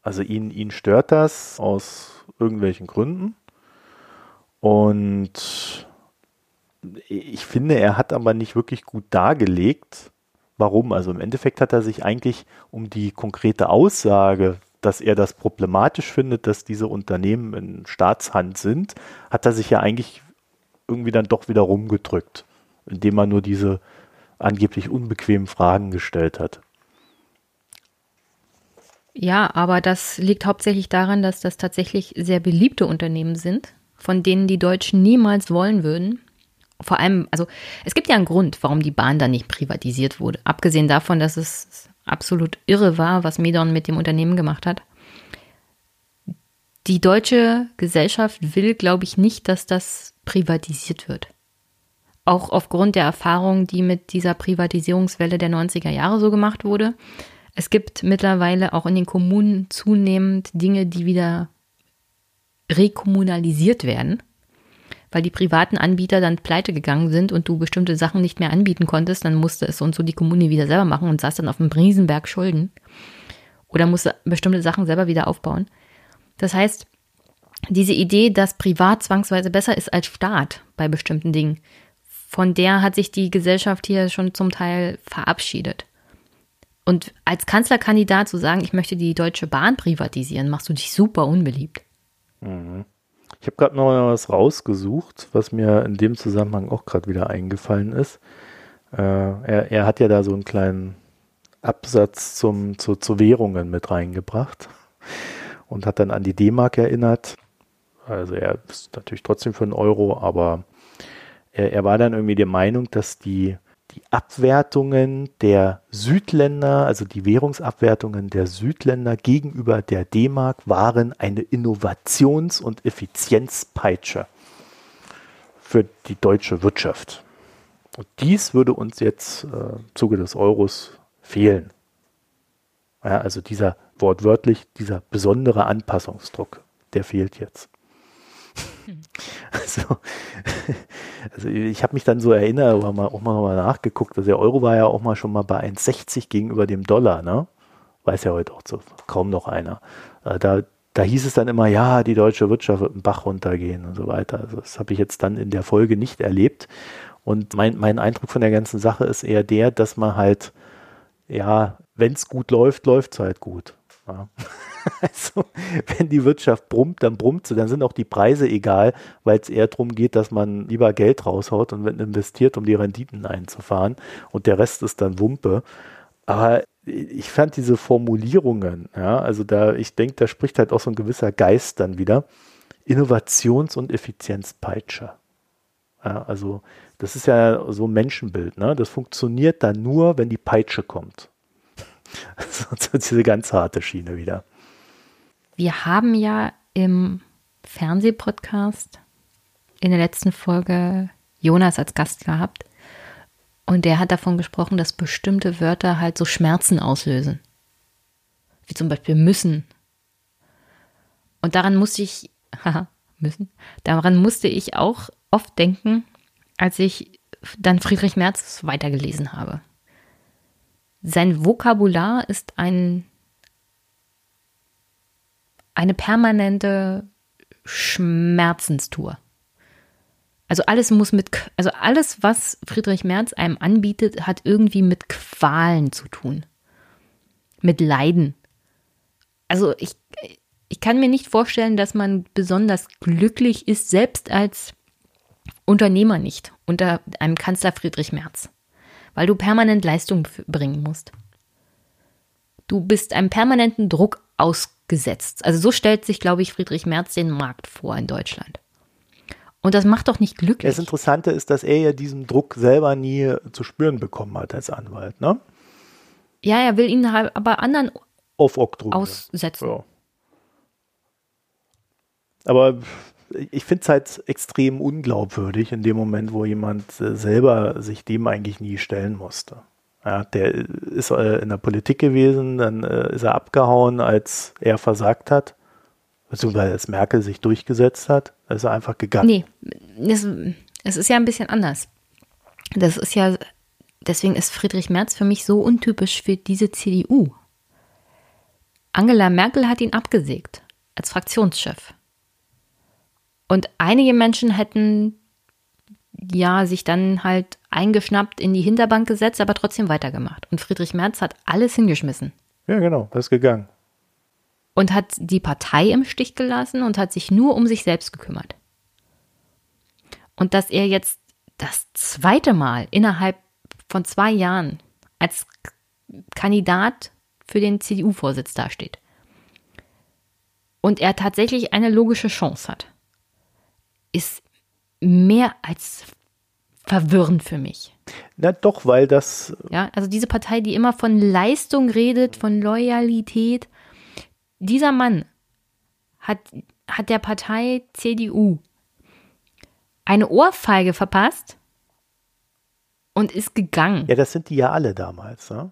[SPEAKER 1] Also ihn, ihn stört das aus irgendwelchen Gründen. Und ich finde, er hat aber nicht wirklich gut dargelegt, warum. Also im Endeffekt hat er sich eigentlich um die konkrete Aussage, dass er das problematisch findet, dass diese Unternehmen in Staatshand sind, hat er sich ja eigentlich irgendwie dann doch wieder rumgedrückt, indem er nur diese angeblich unbequemen Fragen gestellt hat.
[SPEAKER 2] Ja, aber das liegt hauptsächlich daran, dass das tatsächlich sehr beliebte Unternehmen sind, von denen die Deutschen niemals wollen würden, vor allem, also es gibt ja einen Grund, warum die Bahn dann nicht privatisiert wurde. Abgesehen davon, dass es absolut irre war, was Medon mit dem Unternehmen gemacht hat. Die deutsche Gesellschaft will, glaube ich, nicht, dass das privatisiert wird. Auch aufgrund der Erfahrung, die mit dieser Privatisierungswelle der 90er Jahre so gemacht wurde. Es gibt mittlerweile auch in den Kommunen zunehmend Dinge, die wieder rekommunalisiert werden weil die privaten Anbieter dann pleite gegangen sind und du bestimmte Sachen nicht mehr anbieten konntest, dann musste es und so die Kommune wieder selber machen und saß dann auf einem Riesenberg Schulden. Oder musste bestimmte Sachen selber wieder aufbauen. Das heißt, diese Idee, dass privat zwangsweise besser ist als Staat bei bestimmten Dingen, von der hat sich die Gesellschaft hier schon zum Teil verabschiedet. Und als Kanzlerkandidat zu sagen, ich möchte die Deutsche Bahn privatisieren, machst du dich super unbeliebt.
[SPEAKER 1] Mhm. Ich habe gerade noch was rausgesucht, was mir in dem Zusammenhang auch gerade wieder eingefallen ist. Äh, er, er, hat ja da so einen kleinen Absatz zum, zu, zu Währungen mit reingebracht und hat dann an die D-Mark erinnert. Also er ist natürlich trotzdem für einen Euro, aber er, er war dann irgendwie der Meinung, dass die die Abwertungen der Südländer, also die Währungsabwertungen der Südländer gegenüber der D-Mark waren eine Innovations- und Effizienzpeitsche für die deutsche Wirtschaft. Und dies würde uns jetzt äh, im Zuge des Euros fehlen. Ja, also dieser wortwörtlich, dieser besondere Anpassungsdruck, der fehlt jetzt. Also, also ich habe mich dann so erinnert, aber mal, auch mal, mal nachgeguckt, also der Euro war ja auch mal schon mal bei 1,60 gegenüber dem Dollar, ne? Weiß ja heute auch so kaum noch einer. Äh, da, da hieß es dann immer, ja, die deutsche Wirtschaft wird einen Bach runtergehen und so weiter. Also das habe ich jetzt dann in der Folge nicht erlebt. Und mein, mein Eindruck von der ganzen Sache ist eher der, dass man halt, ja, wenn es gut läuft, läuft es halt gut. Ja. Also, wenn die Wirtschaft brummt, dann brummt sie, dann sind auch die Preise egal, weil es eher darum geht, dass man lieber Geld raushaut und investiert, um die Renditen einzufahren und der Rest ist dann Wumpe. Aber ich fand diese Formulierungen, ja, also da, ich denke, da spricht halt auch so ein gewisser Geist dann wieder. Innovations- und Effizienzpeitsche. Ja, also das ist ja so ein Menschenbild, ne? Das funktioniert dann nur, wenn die Peitsche kommt. Also diese ganz harte Schiene wieder.
[SPEAKER 2] Wir haben ja im Fernsehpodcast in der letzten Folge Jonas als Gast gehabt. Und der hat davon gesprochen, dass bestimmte Wörter halt so Schmerzen auslösen. Wie zum Beispiel müssen. Und daran musste ich, haha, müssen, daran musste ich auch oft denken, als ich dann Friedrich Merz weitergelesen habe. Sein Vokabular ist ein eine permanente Schmerzenstour. Also alles muss mit, also alles, was Friedrich Merz einem anbietet, hat irgendwie mit Qualen zu tun. Mit Leiden. Also ich, ich kann mir nicht vorstellen, dass man besonders glücklich ist, selbst als Unternehmer nicht, unter einem Kanzler Friedrich Merz. Weil du permanent Leistung bringen musst. Du bist einem permanenten Druck ausgesetzt. Also so stellt sich, glaube ich, Friedrich Merz den Markt vor in Deutschland. Und das macht doch nicht glücklich.
[SPEAKER 1] Das Interessante ist, dass er ja diesen Druck selber nie zu spüren bekommen hat als Anwalt, ne?
[SPEAKER 2] Ja, er will ihn halt aber anderen
[SPEAKER 1] Auf Oktrube.
[SPEAKER 2] aussetzen. Ja.
[SPEAKER 1] Aber ich finde es halt extrem unglaubwürdig in dem Moment, wo jemand äh, selber sich dem eigentlich nie stellen musste. Ja, der ist äh, in der Politik gewesen, dann äh, ist er abgehauen, als er versagt hat, beziehungsweise als Merkel sich durchgesetzt hat, ist er einfach gegangen.
[SPEAKER 2] Nee, es, es ist ja ein bisschen anders. Das ist ja, deswegen ist Friedrich Merz für mich so untypisch für diese CDU. Angela Merkel hat ihn abgesägt als Fraktionschef. Und einige Menschen hätten ja sich dann halt eingeschnappt in die Hinterbank gesetzt, aber trotzdem weitergemacht. Und Friedrich Merz hat alles hingeschmissen.
[SPEAKER 1] Ja, genau, das ist gegangen.
[SPEAKER 2] Und hat die Partei im Stich gelassen und hat sich nur um sich selbst gekümmert. Und dass er jetzt das zweite Mal innerhalb von zwei Jahren als Kandidat für den CDU-Vorsitz dasteht. Und er tatsächlich eine logische Chance hat, ist mehr als verwirrend für mich.
[SPEAKER 1] Na doch, weil das.
[SPEAKER 2] Ja, also diese Partei, die immer von Leistung redet, von Loyalität. Dieser Mann hat, hat der Partei CDU eine Ohrfeige verpasst und ist gegangen.
[SPEAKER 1] Ja, das sind die ja alle damals. Ne?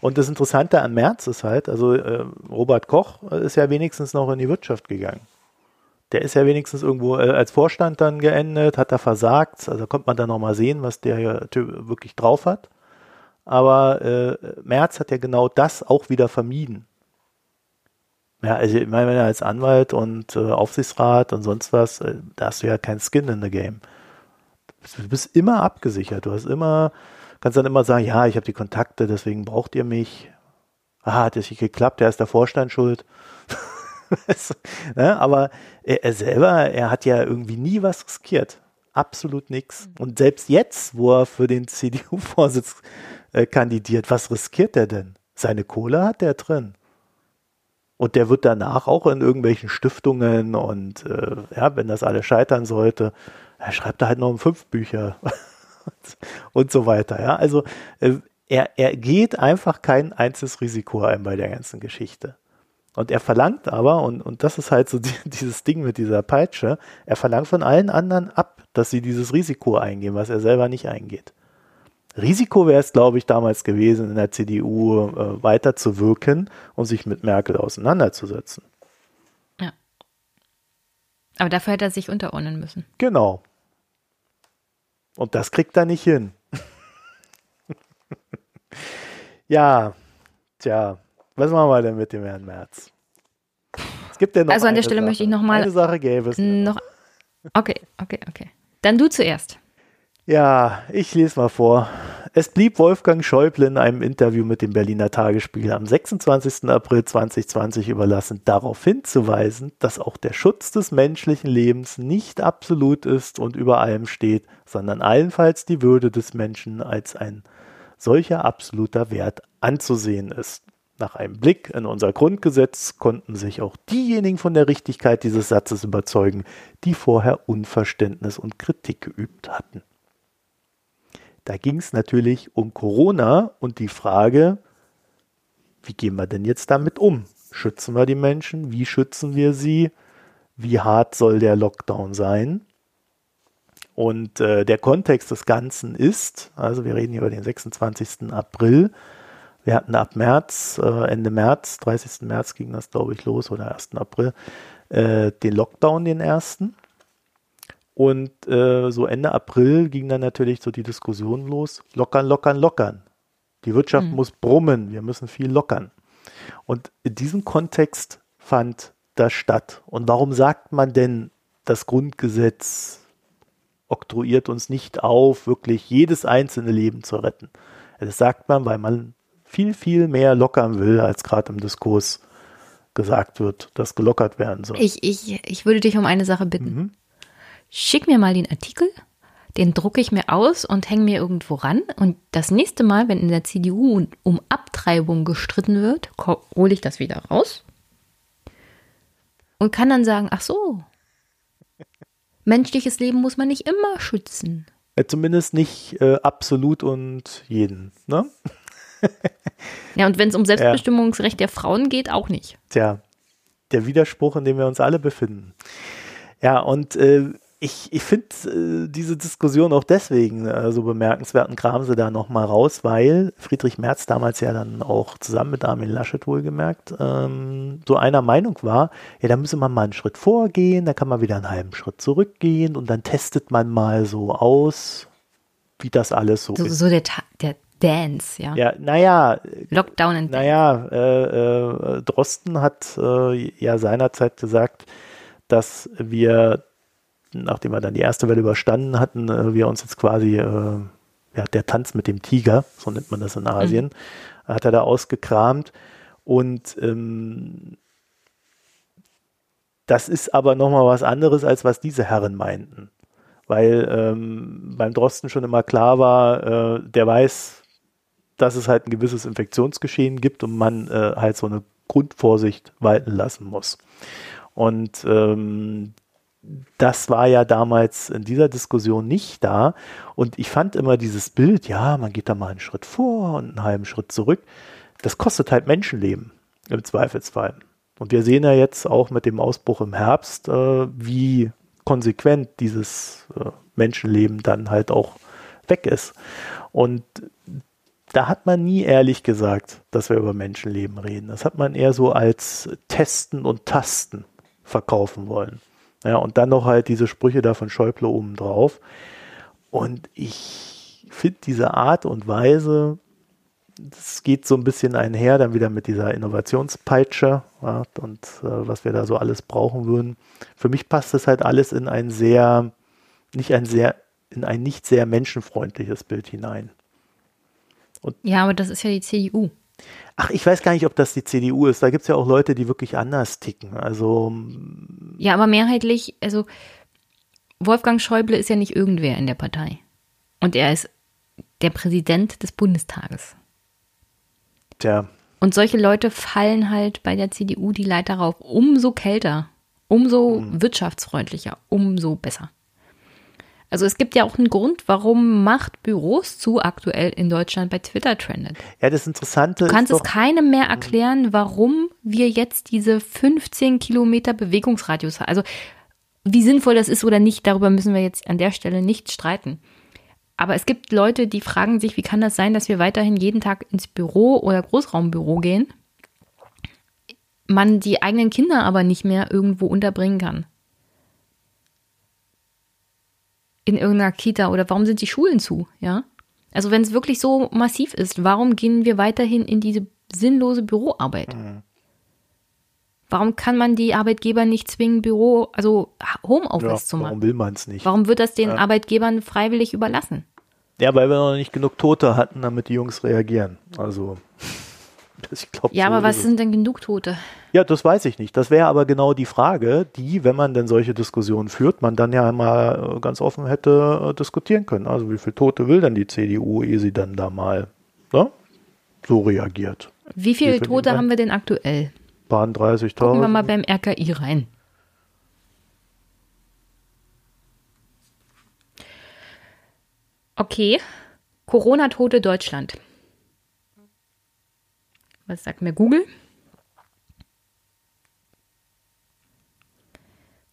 [SPEAKER 1] Und das Interessante am März ist halt, also äh, Robert Koch ist ja wenigstens noch in die Wirtschaft gegangen der ist ja wenigstens irgendwo äh, als Vorstand dann geendet, hat da versagt. Also kommt man dann nochmal sehen, was der wirklich drauf hat. Aber äh, Merz hat ja genau das auch wieder vermieden. Ja, also ich meine, er als Anwalt und äh, Aufsichtsrat und sonst was, äh, da hast du ja kein Skin in the Game. Du bist immer abgesichert. Du hast immer, kannst dann immer sagen, ja, ich habe die Kontakte, deswegen braucht ihr mich. Ah, hat es nicht geklappt, der ist der Vorstand schuld. ne? Aber er, er, selber, er hat ja irgendwie nie was riskiert. Absolut nichts. Und selbst jetzt, wo er für den CDU-Vorsitz äh, kandidiert, was riskiert er denn? Seine Kohle hat er drin. Und der wird danach auch in irgendwelchen Stiftungen und äh, ja, wenn das alles scheitern sollte, er schreibt da halt noch fünf Bücher und so weiter. Ja, also äh, er, er geht einfach kein einziges Risiko ein bei der ganzen Geschichte. Und er verlangt aber, und, und das ist halt so die, dieses Ding mit dieser Peitsche, er verlangt von allen anderen ab, dass sie dieses Risiko eingehen, was er selber nicht eingeht. Risiko wäre es, glaube ich, damals gewesen, in der CDU äh, weiterzuwirken und sich mit Merkel auseinanderzusetzen.
[SPEAKER 2] Ja. Aber dafür hätte er sich unterordnen müssen.
[SPEAKER 1] Genau. Und das kriegt er nicht hin. ja, tja, was machen wir denn mit dem Herrn Merz? Es gibt ja noch
[SPEAKER 2] Also an der Stelle
[SPEAKER 1] Sache.
[SPEAKER 2] möchte ich noch mal-
[SPEAKER 1] Eine Sache gäbe es.
[SPEAKER 2] Noch. Okay, okay, okay. Dann du zuerst.
[SPEAKER 1] Ja, ich lese mal vor. Es blieb Wolfgang Schäuble in einem Interview mit dem Berliner Tagesspiegel am 26. April 2020 überlassen, darauf hinzuweisen, dass auch der Schutz des menschlichen Lebens nicht absolut ist und über allem steht, sondern allenfalls die Würde des Menschen als ein solcher absoluter Wert anzusehen ist. Nach einem Blick in unser Grundgesetz konnten sich auch diejenigen von der Richtigkeit dieses Satzes überzeugen, die vorher Unverständnis und Kritik geübt hatten. Da ging es natürlich um Corona und die Frage, wie gehen wir denn jetzt damit um? Schützen wir die Menschen? Wie schützen wir sie? Wie hart soll der Lockdown sein? Und äh, der Kontext des Ganzen ist, also wir reden hier über den 26. April. Wir hatten ab März, äh, Ende März, 30. März ging das, glaube ich, los oder 1. April, äh, den Lockdown, den ersten. Und äh, so Ende April ging dann natürlich so die Diskussion los, lockern, lockern, lockern. Die Wirtschaft
[SPEAKER 2] Mhm.
[SPEAKER 1] muss brummen, wir müssen viel lockern. Und in diesem Kontext fand das statt. Und warum sagt man denn, das Grundgesetz oktroyiert uns nicht auf, wirklich jedes einzelne Leben zu retten? Das sagt man, weil man viel, viel mehr lockern will, als gerade im Diskurs gesagt wird, dass gelockert werden soll.
[SPEAKER 2] Ich, ich, ich würde dich um eine Sache bitten.
[SPEAKER 1] Mhm.
[SPEAKER 2] Schick mir mal den Artikel, den drucke ich mir aus und hänge mir irgendwo ran. Und das nächste Mal, wenn in der CDU um Abtreibung gestritten wird, hole ich das wieder raus und kann dann sagen, ach so, menschliches Leben muss man nicht immer schützen.
[SPEAKER 1] Ja, zumindest nicht äh, absolut und jeden. Ne?
[SPEAKER 2] Ja, und wenn es um Selbstbestimmungsrecht der Frauen geht, auch nicht.
[SPEAKER 1] Tja, der Widerspruch, in dem wir uns alle befinden. Ja, und äh, ich, ich finde äh, diese Diskussion auch deswegen äh, so bemerkenswert und kram sie da nochmal raus, weil Friedrich Merz damals ja dann auch zusammen mit Armin Laschet wohlgemerkt ähm, so einer Meinung war, ja, da müsse man mal einen Schritt vorgehen, da kann man wieder einen halben Schritt zurückgehen und dann testet man mal so aus, wie das alles so,
[SPEAKER 2] So,
[SPEAKER 1] ist.
[SPEAKER 2] so der, Ta- der Dance, ja.
[SPEAKER 1] Ja, naja,
[SPEAKER 2] Lockdown and
[SPEAKER 1] naja, äh, äh, Drosten hat äh, ja seinerzeit gesagt, dass wir, nachdem wir dann die erste Welle überstanden hatten, äh, wir uns jetzt quasi, äh, ja, der Tanz mit dem Tiger, so nennt man das in Asien, hat er da ausgekramt. Und ähm, das ist aber nochmal was anderes, als was diese Herren meinten. Weil ähm, beim Drosten schon immer klar war, äh, der weiß, dass es halt ein gewisses Infektionsgeschehen gibt und man äh, halt so eine Grundvorsicht walten lassen muss. Und ähm, das war ja damals in dieser Diskussion nicht da. Und ich fand immer dieses Bild, ja, man geht da mal einen Schritt vor und einen halben Schritt zurück. Das kostet halt Menschenleben im Zweifelsfall. Und wir sehen ja jetzt auch mit dem Ausbruch im Herbst, äh, wie konsequent dieses äh, Menschenleben dann halt auch weg ist. Und da hat man nie ehrlich gesagt, dass wir über Menschenleben reden. Das hat man eher so als Testen und Tasten verkaufen wollen. Ja, und dann noch halt diese Sprüche da von Schäuble oben drauf. Und ich finde diese Art und Weise, das geht so ein bisschen einher, dann wieder mit dieser Innovationspeitsche ja, und äh, was wir da so alles brauchen würden. Für mich passt das halt alles in ein sehr, nicht ein sehr, in ein nicht sehr menschenfreundliches Bild hinein.
[SPEAKER 2] Ja, aber das ist ja die CDU.
[SPEAKER 1] Ach, ich weiß gar nicht, ob das die CDU ist. Da gibt es ja auch Leute, die wirklich anders ticken. Also,
[SPEAKER 2] Ja, aber mehrheitlich, also Wolfgang Schäuble ist ja nicht irgendwer in der Partei. Und er ist der Präsident des Bundestages.
[SPEAKER 1] tja,
[SPEAKER 2] Und solche Leute fallen halt bei der CDU die Leiter rauf. Umso kälter, umso wirtschaftsfreundlicher, umso besser. Also es gibt ja auch einen Grund, warum Machtbüros zu aktuell in Deutschland bei Twitter trendet.
[SPEAKER 1] ja, das Interessante
[SPEAKER 2] Du kannst
[SPEAKER 1] ist
[SPEAKER 2] es
[SPEAKER 1] doch,
[SPEAKER 2] keinem mehr erklären, warum wir jetzt diese 15 Kilometer Bewegungsradius haben. Also wie sinnvoll das ist oder nicht, darüber müssen wir jetzt an der Stelle nicht streiten. Aber es gibt Leute, die fragen sich, wie kann das sein, dass wir weiterhin jeden Tag ins Büro oder Großraumbüro gehen, man die eigenen Kinder aber nicht mehr irgendwo unterbringen kann. In irgendeiner Kita oder warum sind die Schulen zu, ja? Also wenn es wirklich so massiv ist, warum gehen wir weiterhin in diese sinnlose Büroarbeit? Mhm. Warum kann man die Arbeitgeber nicht zwingen, Büro, also Homeoffice ja, zu machen?
[SPEAKER 1] Warum will man es nicht?
[SPEAKER 2] Warum wird das den ja. Arbeitgebern freiwillig überlassen?
[SPEAKER 1] Ja, weil wir noch nicht genug Tote hatten, damit die Jungs reagieren. Also,
[SPEAKER 2] ich glaube. Ja, so aber was sind denn genug Tote?
[SPEAKER 1] Ja, das weiß ich nicht. Das wäre aber genau die Frage, die, wenn man denn solche Diskussionen führt, man dann ja mal äh, ganz offen hätte äh, diskutieren können. Also, wie viele Tote will denn die CDU, ehe sie dann da mal ne, so reagiert?
[SPEAKER 2] Wie viele wie Tote haben wir denn aktuell?
[SPEAKER 1] Bahn 30.000.
[SPEAKER 2] Gucken wir mal beim RKI rein. Okay, Corona-Tote Deutschland. Was sagt mir Google?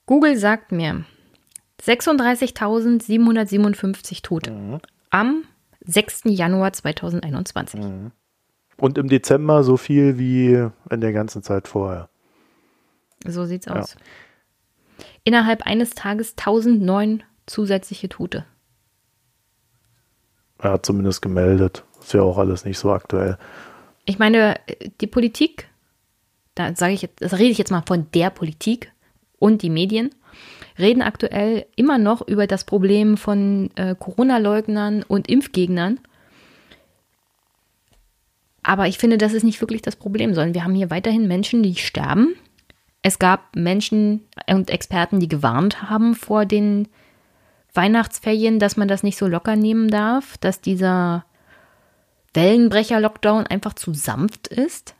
[SPEAKER 2] Google sagt mir 36.757 Tote mhm. am 6. Januar 2021. Mhm.
[SPEAKER 1] Und im Dezember so viel wie in der ganzen Zeit vorher.
[SPEAKER 2] So sieht's aus. Ja. Innerhalb eines Tages 1009 zusätzliche Tote.
[SPEAKER 1] Er hat zumindest gemeldet. Ist ja auch alles nicht so aktuell.
[SPEAKER 2] Ich meine, die Politik, da sage ich jetzt, das rede ich jetzt mal von der Politik und die Medien, reden aktuell immer noch über das Problem von äh, Corona-Leugnern und Impfgegnern aber ich finde, das ist nicht wirklich das Problem, sondern wir haben hier weiterhin Menschen, die sterben. Es gab Menschen und Experten, die gewarnt haben vor den Weihnachtsferien, dass man das nicht so locker nehmen darf, dass dieser Wellenbrecher-Lockdown einfach zu sanft ist,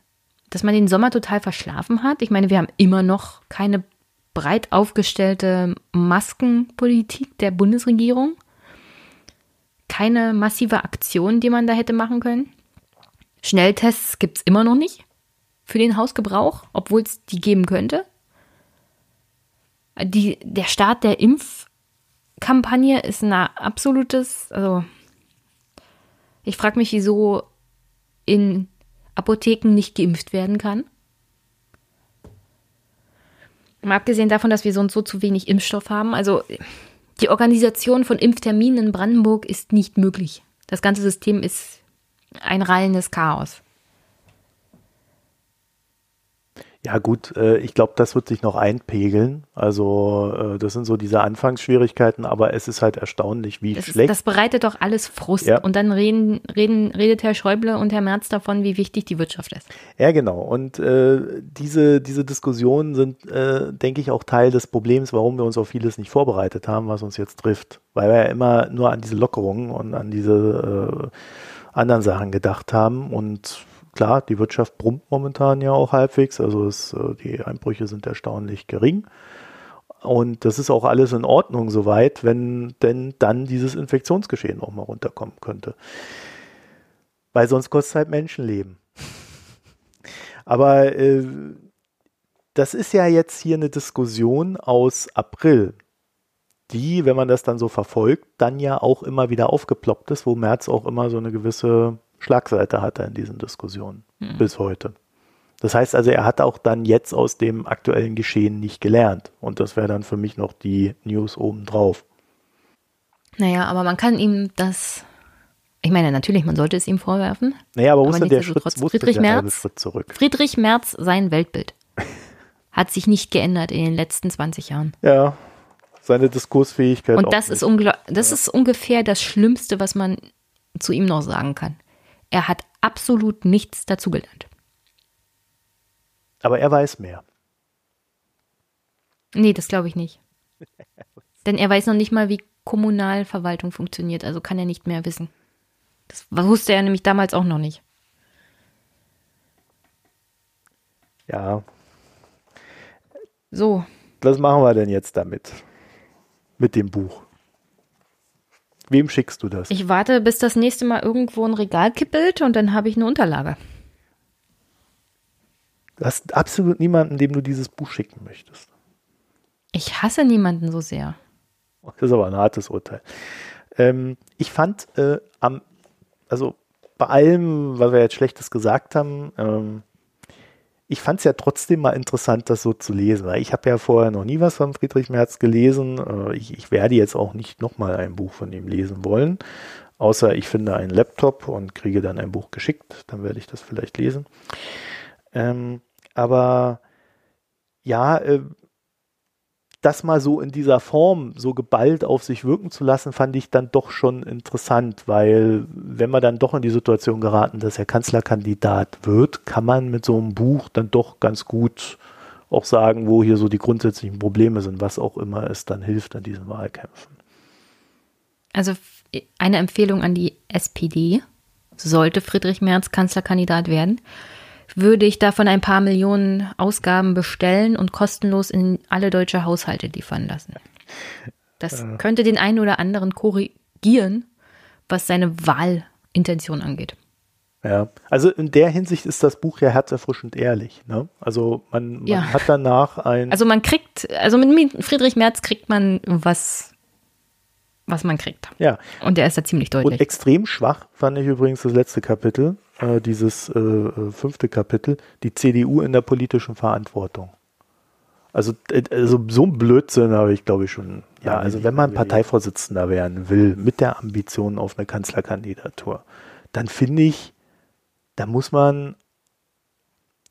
[SPEAKER 2] dass man den Sommer total verschlafen hat. Ich meine, wir haben immer noch keine breit aufgestellte Maskenpolitik der Bundesregierung, keine massive Aktion, die man da hätte machen können. Schnelltests gibt es immer noch nicht für den Hausgebrauch, obwohl es die geben könnte. Die, der Start der Impfkampagne ist ein absolutes, also ich frage mich, wieso in Apotheken nicht geimpft werden kann. Mal abgesehen davon, dass wir sonst so zu wenig Impfstoff haben. Also die Organisation von Impfterminen in Brandenburg ist nicht möglich. Das ganze System ist ein rallendes Chaos.
[SPEAKER 1] Ja gut, äh, ich glaube, das wird sich noch einpegeln. Also äh, das sind so diese Anfangsschwierigkeiten, aber es ist halt erstaunlich, wie
[SPEAKER 2] das
[SPEAKER 1] schlecht.
[SPEAKER 2] Ist, das bereitet doch alles Frust. Ja. Und dann reden, reden, redet Herr Schäuble und Herr Merz davon, wie wichtig die Wirtschaft ist.
[SPEAKER 1] Ja, genau. Und äh, diese, diese Diskussionen sind, äh, denke ich, auch Teil des Problems, warum wir uns auf vieles nicht vorbereitet haben, was uns jetzt trifft. Weil wir ja immer nur an diese Lockerungen und an diese äh, anderen Sachen gedacht haben. Und klar, die Wirtschaft brummt momentan ja auch halbwegs. Also es, äh, die Einbrüche sind erstaunlich gering. Und das ist auch alles in Ordnung soweit, wenn denn dann dieses Infektionsgeschehen auch mal runterkommen könnte. Weil sonst kostet es halt Menschenleben. Aber äh, das ist ja jetzt hier eine Diskussion aus April die, wenn man das dann so verfolgt, dann ja auch immer wieder aufgeploppt ist, wo Merz auch immer so eine gewisse Schlagseite hatte in diesen Diskussionen mhm. bis heute. Das heißt also, er hat auch dann jetzt aus dem aktuellen Geschehen nicht gelernt. Und das wäre dann für mich noch die News obendrauf.
[SPEAKER 2] Naja, aber man kann ihm das. Ich meine, natürlich, man sollte es ihm vorwerfen.
[SPEAKER 1] Naja, aber wo ist denn der Schritt,
[SPEAKER 2] wo Friedrich, Merz, Schritt zurück? Friedrich Merz, sein Weltbild hat sich nicht geändert in den letzten 20 Jahren.
[SPEAKER 1] Ja, seine Diskursfähigkeit.
[SPEAKER 2] Und das, ist, das ist ungefähr das Schlimmste, was man zu ihm noch sagen kann. Er hat absolut nichts dazugelernt.
[SPEAKER 1] Aber er weiß mehr.
[SPEAKER 2] Nee, das glaube ich nicht. Denn er weiß noch nicht mal, wie Kommunalverwaltung funktioniert, also kann er nicht mehr wissen. Das wusste er nämlich damals auch noch nicht.
[SPEAKER 1] Ja.
[SPEAKER 2] So.
[SPEAKER 1] Was machen wir denn jetzt damit? mit dem Buch? Wem schickst du das?
[SPEAKER 2] Ich warte, bis das nächste Mal irgendwo ein Regal kippelt und dann habe ich eine Unterlage.
[SPEAKER 1] Du hast absolut niemanden, dem du dieses Buch schicken möchtest.
[SPEAKER 2] Ich hasse niemanden so sehr.
[SPEAKER 1] Das ist aber ein hartes Urteil. Ähm, ich fand äh, am, also bei allem, was wir jetzt Schlechtes gesagt haben, ähm, ich fand es ja trotzdem mal interessant, das so zu lesen, weil ich habe ja vorher noch nie was von Friedrich Merz gelesen. Äh, ich, ich werde jetzt auch nicht nochmal ein Buch von ihm lesen wollen, außer ich finde einen Laptop und kriege dann ein Buch geschickt, dann werde ich das vielleicht lesen. Ähm, aber ja, äh, das mal so in dieser Form so geballt auf sich wirken zu lassen, fand ich dann doch schon interessant, weil wenn wir dann doch in die Situation geraten, dass er Kanzlerkandidat wird, kann man mit so einem Buch dann doch ganz gut auch sagen, wo hier so die grundsätzlichen Probleme sind, was auch immer es dann hilft an diesen Wahlkämpfen.
[SPEAKER 2] Also eine Empfehlung an die SPD, sollte Friedrich Merz Kanzlerkandidat werden, würde ich davon ein paar Millionen Ausgaben bestellen und kostenlos in alle deutsche Haushalte liefern lassen. Das äh. könnte den einen oder anderen korrigieren, was seine Wahlintention angeht.
[SPEAKER 1] Ja, also in der Hinsicht ist das Buch ja herzerfrischend ehrlich. Ne? Also man, man ja. hat danach ein.
[SPEAKER 2] Also man kriegt, also mit Friedrich Merz kriegt man was, was man kriegt.
[SPEAKER 1] Ja.
[SPEAKER 2] Und der ist da ziemlich deutlich.
[SPEAKER 1] Und extrem schwach fand ich übrigens das letzte Kapitel äh, dieses äh, äh, fünfte Kapitel, die CDU in der politischen Verantwortung. Also, äh, also so ein Blödsinn habe ich, glaube ich, schon. Ja, also wenn man Parteivorsitzender werden will, mit der Ambition auf eine Kanzlerkandidatur, dann finde ich, da muss man,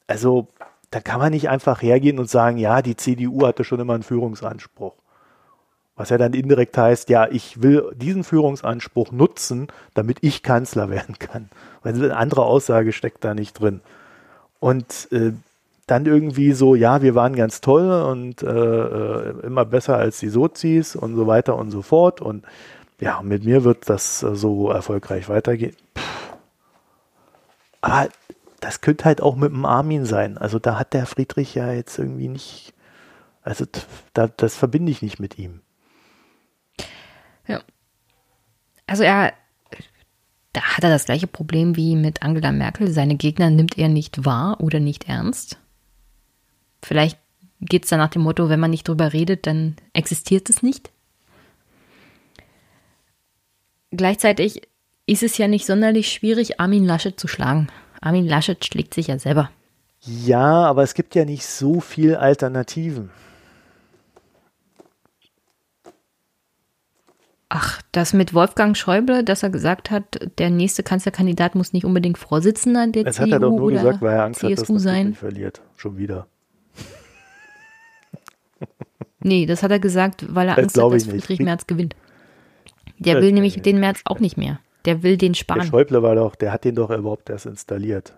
[SPEAKER 1] also da kann man nicht einfach hergehen und sagen, ja, die CDU hatte schon immer einen Führungsanspruch. Was ja dann indirekt heißt, ja, ich will diesen Führungsanspruch nutzen, damit ich Kanzler werden kann. Weil eine andere Aussage steckt da nicht drin. Und äh, dann irgendwie so, ja, wir waren ganz toll und äh, äh immer besser als die Sozis und so weiter und so fort. Und ja, mit mir wird das äh, so erfolgreich weitergehen. Puh. Aber das könnte halt auch mit dem Armin sein. Also da hat der Friedrich ja jetzt irgendwie nicht, also da, das verbinde ich nicht mit ihm.
[SPEAKER 2] Ja. Also er, da hat er das gleiche Problem wie mit Angela Merkel. Seine Gegner nimmt er nicht wahr oder nicht ernst. Vielleicht geht es dann nach dem Motto, wenn man nicht drüber redet, dann existiert es nicht. Gleichzeitig ist es ja nicht sonderlich schwierig, Armin Laschet zu schlagen. Armin Laschet schlägt sich ja selber.
[SPEAKER 1] Ja, aber es gibt ja nicht so viel Alternativen.
[SPEAKER 2] Ach, das mit Wolfgang Schäuble, dass er gesagt hat, der nächste Kanzlerkandidat muss nicht unbedingt Vorsitzender der das CDU hat er doch nur gesagt, weil er Angst CSU hat, dass sein.
[SPEAKER 1] Nicht verliert. Schon wieder.
[SPEAKER 2] nee, das hat er gesagt, weil er Angst hat, dass Friedrich Merz gewinnt. Der will nämlich den Merz auch nicht mehr. Der will den sparen. Der
[SPEAKER 1] Schäuble war doch, der hat den doch überhaupt erst installiert.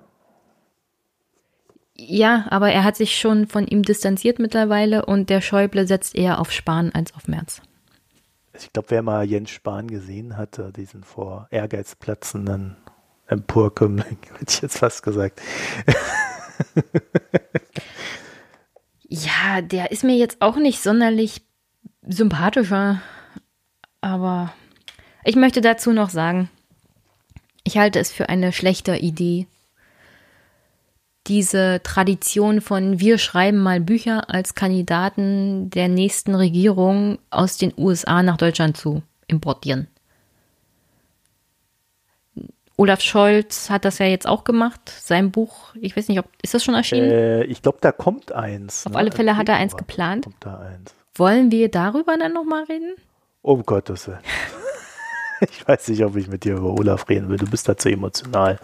[SPEAKER 2] Ja, aber er hat sich schon von ihm distanziert mittlerweile und der Schäuble setzt eher auf Spahn als auf Merz.
[SPEAKER 1] Ich glaube, wer mal Jens Spahn gesehen hatte, diesen vor Ehrgeiz platzenden Emporkömmling, hätte ich jetzt fast gesagt.
[SPEAKER 2] ja, der ist mir jetzt auch nicht sonderlich sympathischer, aber ich möchte dazu noch sagen, ich halte es für eine schlechte Idee, diese Tradition von wir schreiben mal Bücher als Kandidaten der nächsten Regierung aus den USA nach Deutschland zu importieren. Olaf Scholz hat das ja jetzt auch gemacht, sein Buch, ich weiß nicht, ob ist das schon erschienen?
[SPEAKER 1] Äh, ich glaube, da kommt eins.
[SPEAKER 2] Auf ne? alle Fälle hat er eins geplant. Kommt da eins. Wollen wir darüber dann nochmal reden?
[SPEAKER 1] Um Gottes Willen. ich weiß nicht, ob ich mit dir über Olaf reden will. Du bist da zu emotional.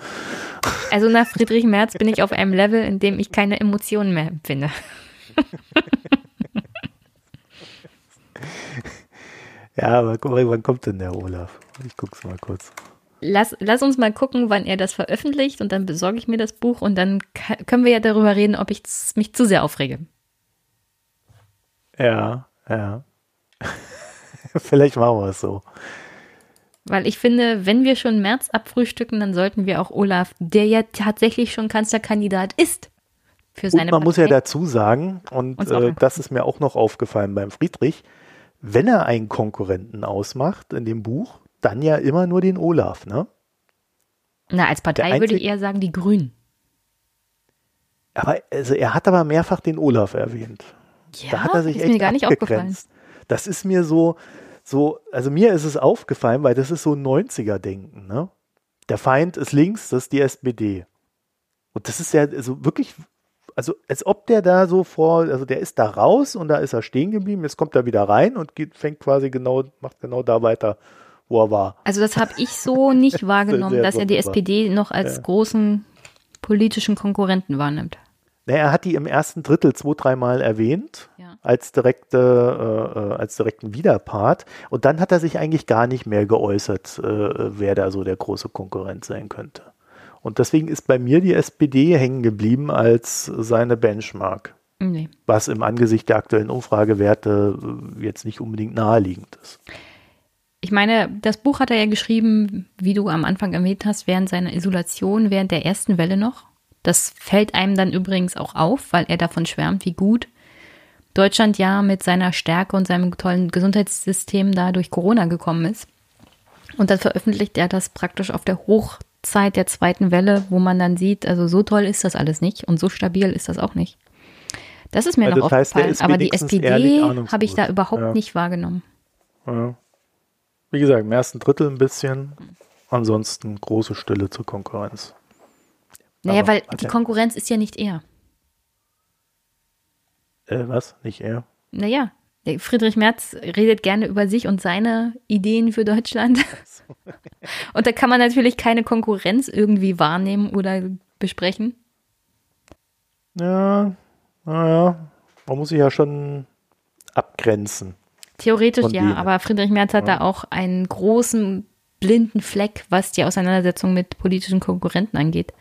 [SPEAKER 2] Also nach Friedrich Merz bin ich auf einem Level, in dem ich keine Emotionen mehr empfinde.
[SPEAKER 1] ja, aber wann kommt denn der Olaf? Ich guck's mal kurz.
[SPEAKER 2] Lass, lass uns mal gucken, wann er das veröffentlicht und dann besorge ich mir das Buch und dann können wir ja darüber reden, ob ich mich zu sehr aufrege.
[SPEAKER 1] Ja, ja. Vielleicht machen wir es so.
[SPEAKER 2] Weil ich finde, wenn wir schon März abfrühstücken, dann sollten wir auch Olaf, der ja tatsächlich schon Kanzlerkandidat ist, für seine
[SPEAKER 1] und man Partei. muss ja dazu sagen, und äh, das ist mir auch noch aufgefallen beim Friedrich, wenn er einen Konkurrenten ausmacht in dem Buch, dann ja immer nur den Olaf, ne?
[SPEAKER 2] Na, als Partei würde ich eher sagen, die Grünen.
[SPEAKER 1] Aber also er hat aber mehrfach den Olaf erwähnt.
[SPEAKER 2] Ja, da hat er sich ist echt mir gar nicht aufgefallen.
[SPEAKER 1] Das ist mir so, so, also mir ist es aufgefallen, weil das ist so ein 90er-Denken, ne? Der Feind ist links, das ist die SPD. Und das ist ja so wirklich also als ob der da so vor, also der ist da raus und da ist er stehen geblieben, jetzt kommt er wieder rein und geht, fängt quasi genau, macht genau da weiter, wo er war.
[SPEAKER 2] Also das habe ich so nicht wahrgenommen, dass er die SPD noch als ja. großen politischen Konkurrenten wahrnimmt.
[SPEAKER 1] Er hat die im ersten Drittel zwei, dreimal erwähnt, ja. als, direkte, äh, äh, als direkten Widerpart. Und dann hat er sich eigentlich gar nicht mehr geäußert, äh, wer da so der große Konkurrent sein könnte. Und deswegen ist bei mir die SPD hängen geblieben als seine Benchmark. Nee. Was im Angesicht der aktuellen Umfragewerte äh, jetzt nicht unbedingt naheliegend ist.
[SPEAKER 2] Ich meine, das Buch hat er ja geschrieben, wie du am Anfang erwähnt hast, während seiner Isolation, während der ersten Welle noch. Das fällt einem dann übrigens auch auf, weil er davon schwärmt, wie gut Deutschland ja mit seiner Stärke und seinem tollen Gesundheitssystem da durch Corona gekommen ist. Und dann veröffentlicht er das praktisch auf der Hochzeit der zweiten Welle, wo man dann sieht, also so toll ist das alles nicht und so stabil ist das auch nicht. Das ist mir also noch das aufgefallen, aber die SPD habe ich da überhaupt ja. nicht wahrgenommen.
[SPEAKER 1] Ja. Wie gesagt, im ersten Drittel ein bisschen, ansonsten große Stille zur Konkurrenz.
[SPEAKER 2] Naja, Aber, weil die Konkurrenz ist ja nicht er.
[SPEAKER 1] Äh, was? Nicht er?
[SPEAKER 2] Naja, Friedrich Merz redet gerne über sich und seine Ideen für Deutschland. und da kann man natürlich keine Konkurrenz irgendwie wahrnehmen oder besprechen.
[SPEAKER 1] Ja, naja, man muss sich ja schon abgrenzen.
[SPEAKER 2] Theoretisch ja, denen. aber Friedrich Merz hat ja. da auch einen großen blinden Fleck, was die Auseinandersetzung mit politischen Konkurrenten angeht.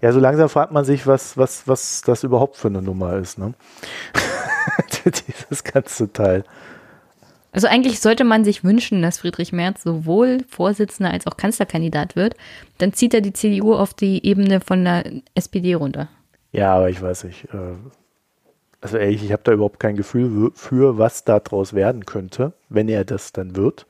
[SPEAKER 1] Ja, so langsam fragt man sich, was, was, was das überhaupt für eine Nummer ist, ne? Dieses ganze Teil.
[SPEAKER 2] Also eigentlich sollte man sich wünschen, dass Friedrich Merz sowohl Vorsitzender als auch Kanzlerkandidat wird. Dann zieht er die CDU auf die Ebene von der SPD runter.
[SPEAKER 1] Ja, aber ich weiß nicht. Äh, also ehrlich, ich habe da überhaupt kein Gefühl für, was daraus werden könnte, wenn er das dann wird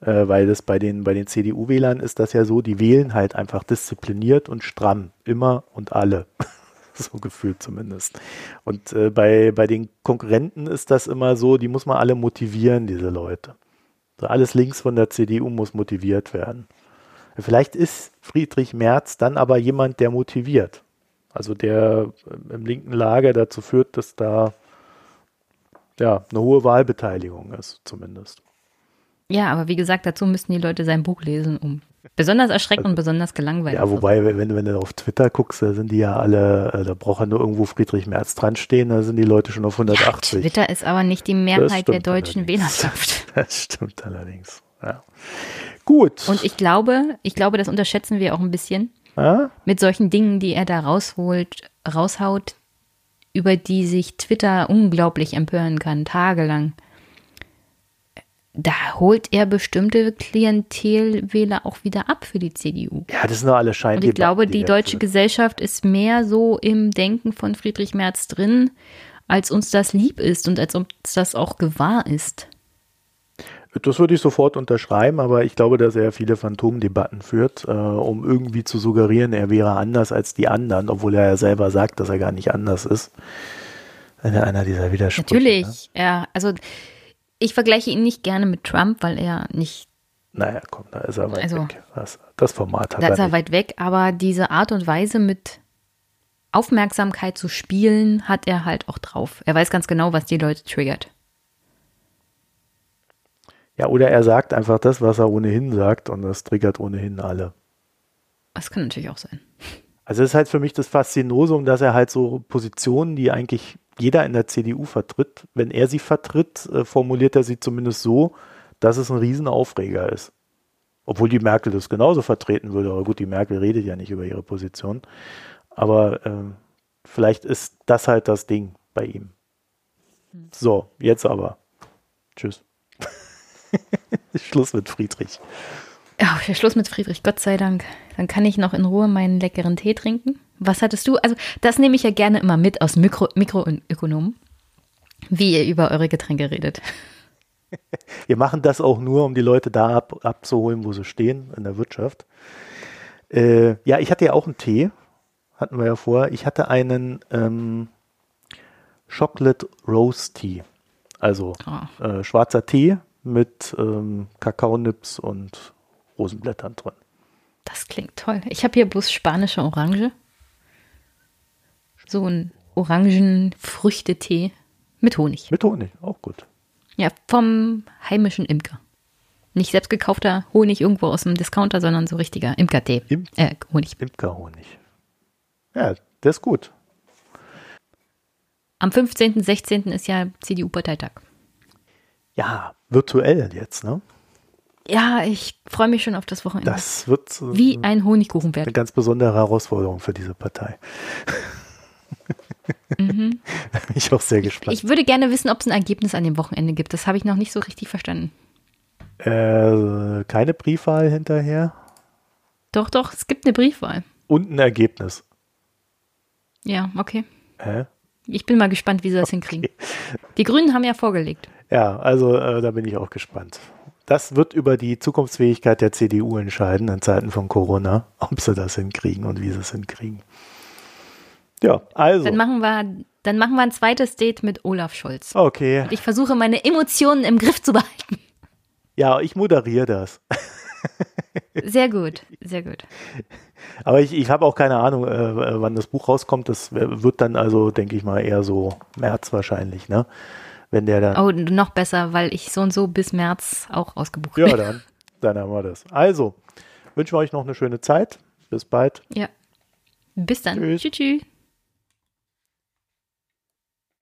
[SPEAKER 1] äh, weil das bei den, bei den CDU-Wählern ist das ja so, die wählen halt einfach diszipliniert und stramm, immer und alle. so gefühlt zumindest. Und äh, bei, bei den Konkurrenten ist das immer so, die muss man alle motivieren, diese Leute. So alles links von der CDU muss motiviert werden. Vielleicht ist Friedrich Merz dann aber jemand, der motiviert. Also der im linken Lager dazu führt, dass da ja eine hohe Wahlbeteiligung ist, zumindest.
[SPEAKER 2] Ja, aber wie gesagt, dazu müssten die Leute sein Buch lesen, um besonders erschreckt und besonders gelangweilt.
[SPEAKER 1] Ja, wobei, wenn, wenn du auf Twitter guckst, da sind die ja alle, äh, da braucht ja nur irgendwo Friedrich Merz dran stehen, da sind die Leute schon auf 180. Ja,
[SPEAKER 2] Twitter ist aber nicht die Mehrheit der deutschen allerdings. Wählerschaft.
[SPEAKER 1] Das stimmt allerdings. Ja. Gut.
[SPEAKER 2] Und ich glaube, ich glaube, das unterschätzen wir auch ein bisschen. Ja? Mit solchen Dingen, die er da rausholt, raushaut, über die sich Twitter unglaublich empören kann, tagelang da holt er bestimmte Klientelwähler auch wieder ab für die CDU.
[SPEAKER 1] Ja, das sind doch alle Schein.
[SPEAKER 2] Und ich glaube, die, die deutsche Gesellschaft ist mehr so im Denken von Friedrich Merz drin, als uns das lieb ist und als uns das auch gewahr ist.
[SPEAKER 1] Das würde ich sofort unterschreiben, aber ich glaube, dass er viele Phantomdebatten führt, äh, um irgendwie zu suggerieren, er wäre anders als die anderen, obwohl er ja selber sagt, dass er gar nicht anders ist. Einer dieser Widersprüche.
[SPEAKER 2] Natürlich, ne? ja. Also ich vergleiche ihn nicht gerne mit Trump, weil er nicht.
[SPEAKER 1] Naja, komm, da ist er weit also, weg. Das, das Format
[SPEAKER 2] hat da er. Da ist er nicht. weit weg, aber diese Art und Weise mit Aufmerksamkeit zu spielen, hat er halt auch drauf. Er weiß ganz genau, was die Leute triggert.
[SPEAKER 1] Ja, oder er sagt einfach das, was er ohnehin sagt, und das triggert ohnehin alle.
[SPEAKER 2] Das kann natürlich auch sein.
[SPEAKER 1] Also es ist halt für mich das Faszinosum, dass er halt so Positionen, die eigentlich jeder in der CDU vertritt, wenn er sie vertritt, äh, formuliert er sie zumindest so, dass es ein Riesenaufreger ist. Obwohl die Merkel das genauso vertreten würde. Aber gut, die Merkel redet ja nicht über ihre Position. Aber äh, vielleicht ist das halt das Ding bei ihm. So, jetzt aber. Tschüss. Schluss mit Friedrich.
[SPEAKER 2] Ja, Schluss mit Friedrich, Gott sei Dank. Dann kann ich noch in Ruhe meinen leckeren Tee trinken. Was hattest du? Also, das nehme ich ja gerne immer mit aus Mikro Mikroökonomen, wie ihr über eure Getränke redet.
[SPEAKER 1] Wir machen das auch nur, um die Leute da ab, abzuholen, wo sie stehen in der Wirtschaft. Äh, ja, ich hatte ja auch einen Tee, hatten wir ja vorher. Ich hatte einen ähm, Chocolate Rose Tea, also oh. äh, schwarzer Tee mit ähm, Kakaonips und Rosenblättern drin.
[SPEAKER 2] Das klingt toll. Ich habe hier bloß spanische Orange. So ein Orangenfrüchtetee mit Honig.
[SPEAKER 1] Mit Honig, auch gut.
[SPEAKER 2] Ja, vom heimischen Imker. Nicht selbst gekaufter Honig irgendwo aus dem Discounter, sondern so richtiger Imkertee.
[SPEAKER 1] Im-
[SPEAKER 2] äh, Honig.
[SPEAKER 1] Imkerhonig. Ja, der ist gut.
[SPEAKER 2] Am 15., 16. ist ja CDU-Parteitag.
[SPEAKER 1] Ja, virtuell jetzt, ne?
[SPEAKER 2] Ja, ich freue mich schon auf das Wochenende.
[SPEAKER 1] Das wird äh,
[SPEAKER 2] Wie ein Honigkuchen
[SPEAKER 1] eine
[SPEAKER 2] werden.
[SPEAKER 1] ganz besondere Herausforderung für diese Partei. Da bin ich auch sehr gespannt.
[SPEAKER 2] Mhm. Ich würde gerne wissen, ob es ein Ergebnis an dem Wochenende gibt. Das habe ich noch nicht so richtig verstanden.
[SPEAKER 1] äh, keine Briefwahl hinterher
[SPEAKER 2] Doch, doch, es gibt eine Briefwahl.
[SPEAKER 1] und ein Ergebnis.
[SPEAKER 2] Ja, okay.
[SPEAKER 1] Hä?
[SPEAKER 2] Ich bin mal gespannt, wie sie das hinkriegen. Die Grünen haben ja vorgelegt.
[SPEAKER 1] Ja, also äh, da bin ich auch gespannt. Das wird über die Zukunftsfähigkeit der CDU entscheiden in Zeiten von Corona, ob sie das hinkriegen und wie sie es hinkriegen. Ja, also.
[SPEAKER 2] Dann machen wir, dann machen wir ein zweites Date mit Olaf Scholz.
[SPEAKER 1] Okay.
[SPEAKER 2] Ich versuche meine Emotionen im Griff zu behalten.
[SPEAKER 1] Ja, ich moderiere das.
[SPEAKER 2] Sehr gut, sehr gut.
[SPEAKER 1] Aber ich, ich habe auch keine Ahnung, äh, wann das Buch rauskommt. Das wird dann also, denke ich mal, eher so März wahrscheinlich, ne? Wenn der dann.
[SPEAKER 2] Oh, noch besser, weil ich so und so bis März auch ausgebucht
[SPEAKER 1] Ja,
[SPEAKER 2] bin.
[SPEAKER 1] dann, dann haben wir das. Also, wünschen wir euch noch eine schöne Zeit. Bis bald.
[SPEAKER 2] Ja. Bis dann.
[SPEAKER 1] Tschüss.
[SPEAKER 2] Tschüss. tschüss.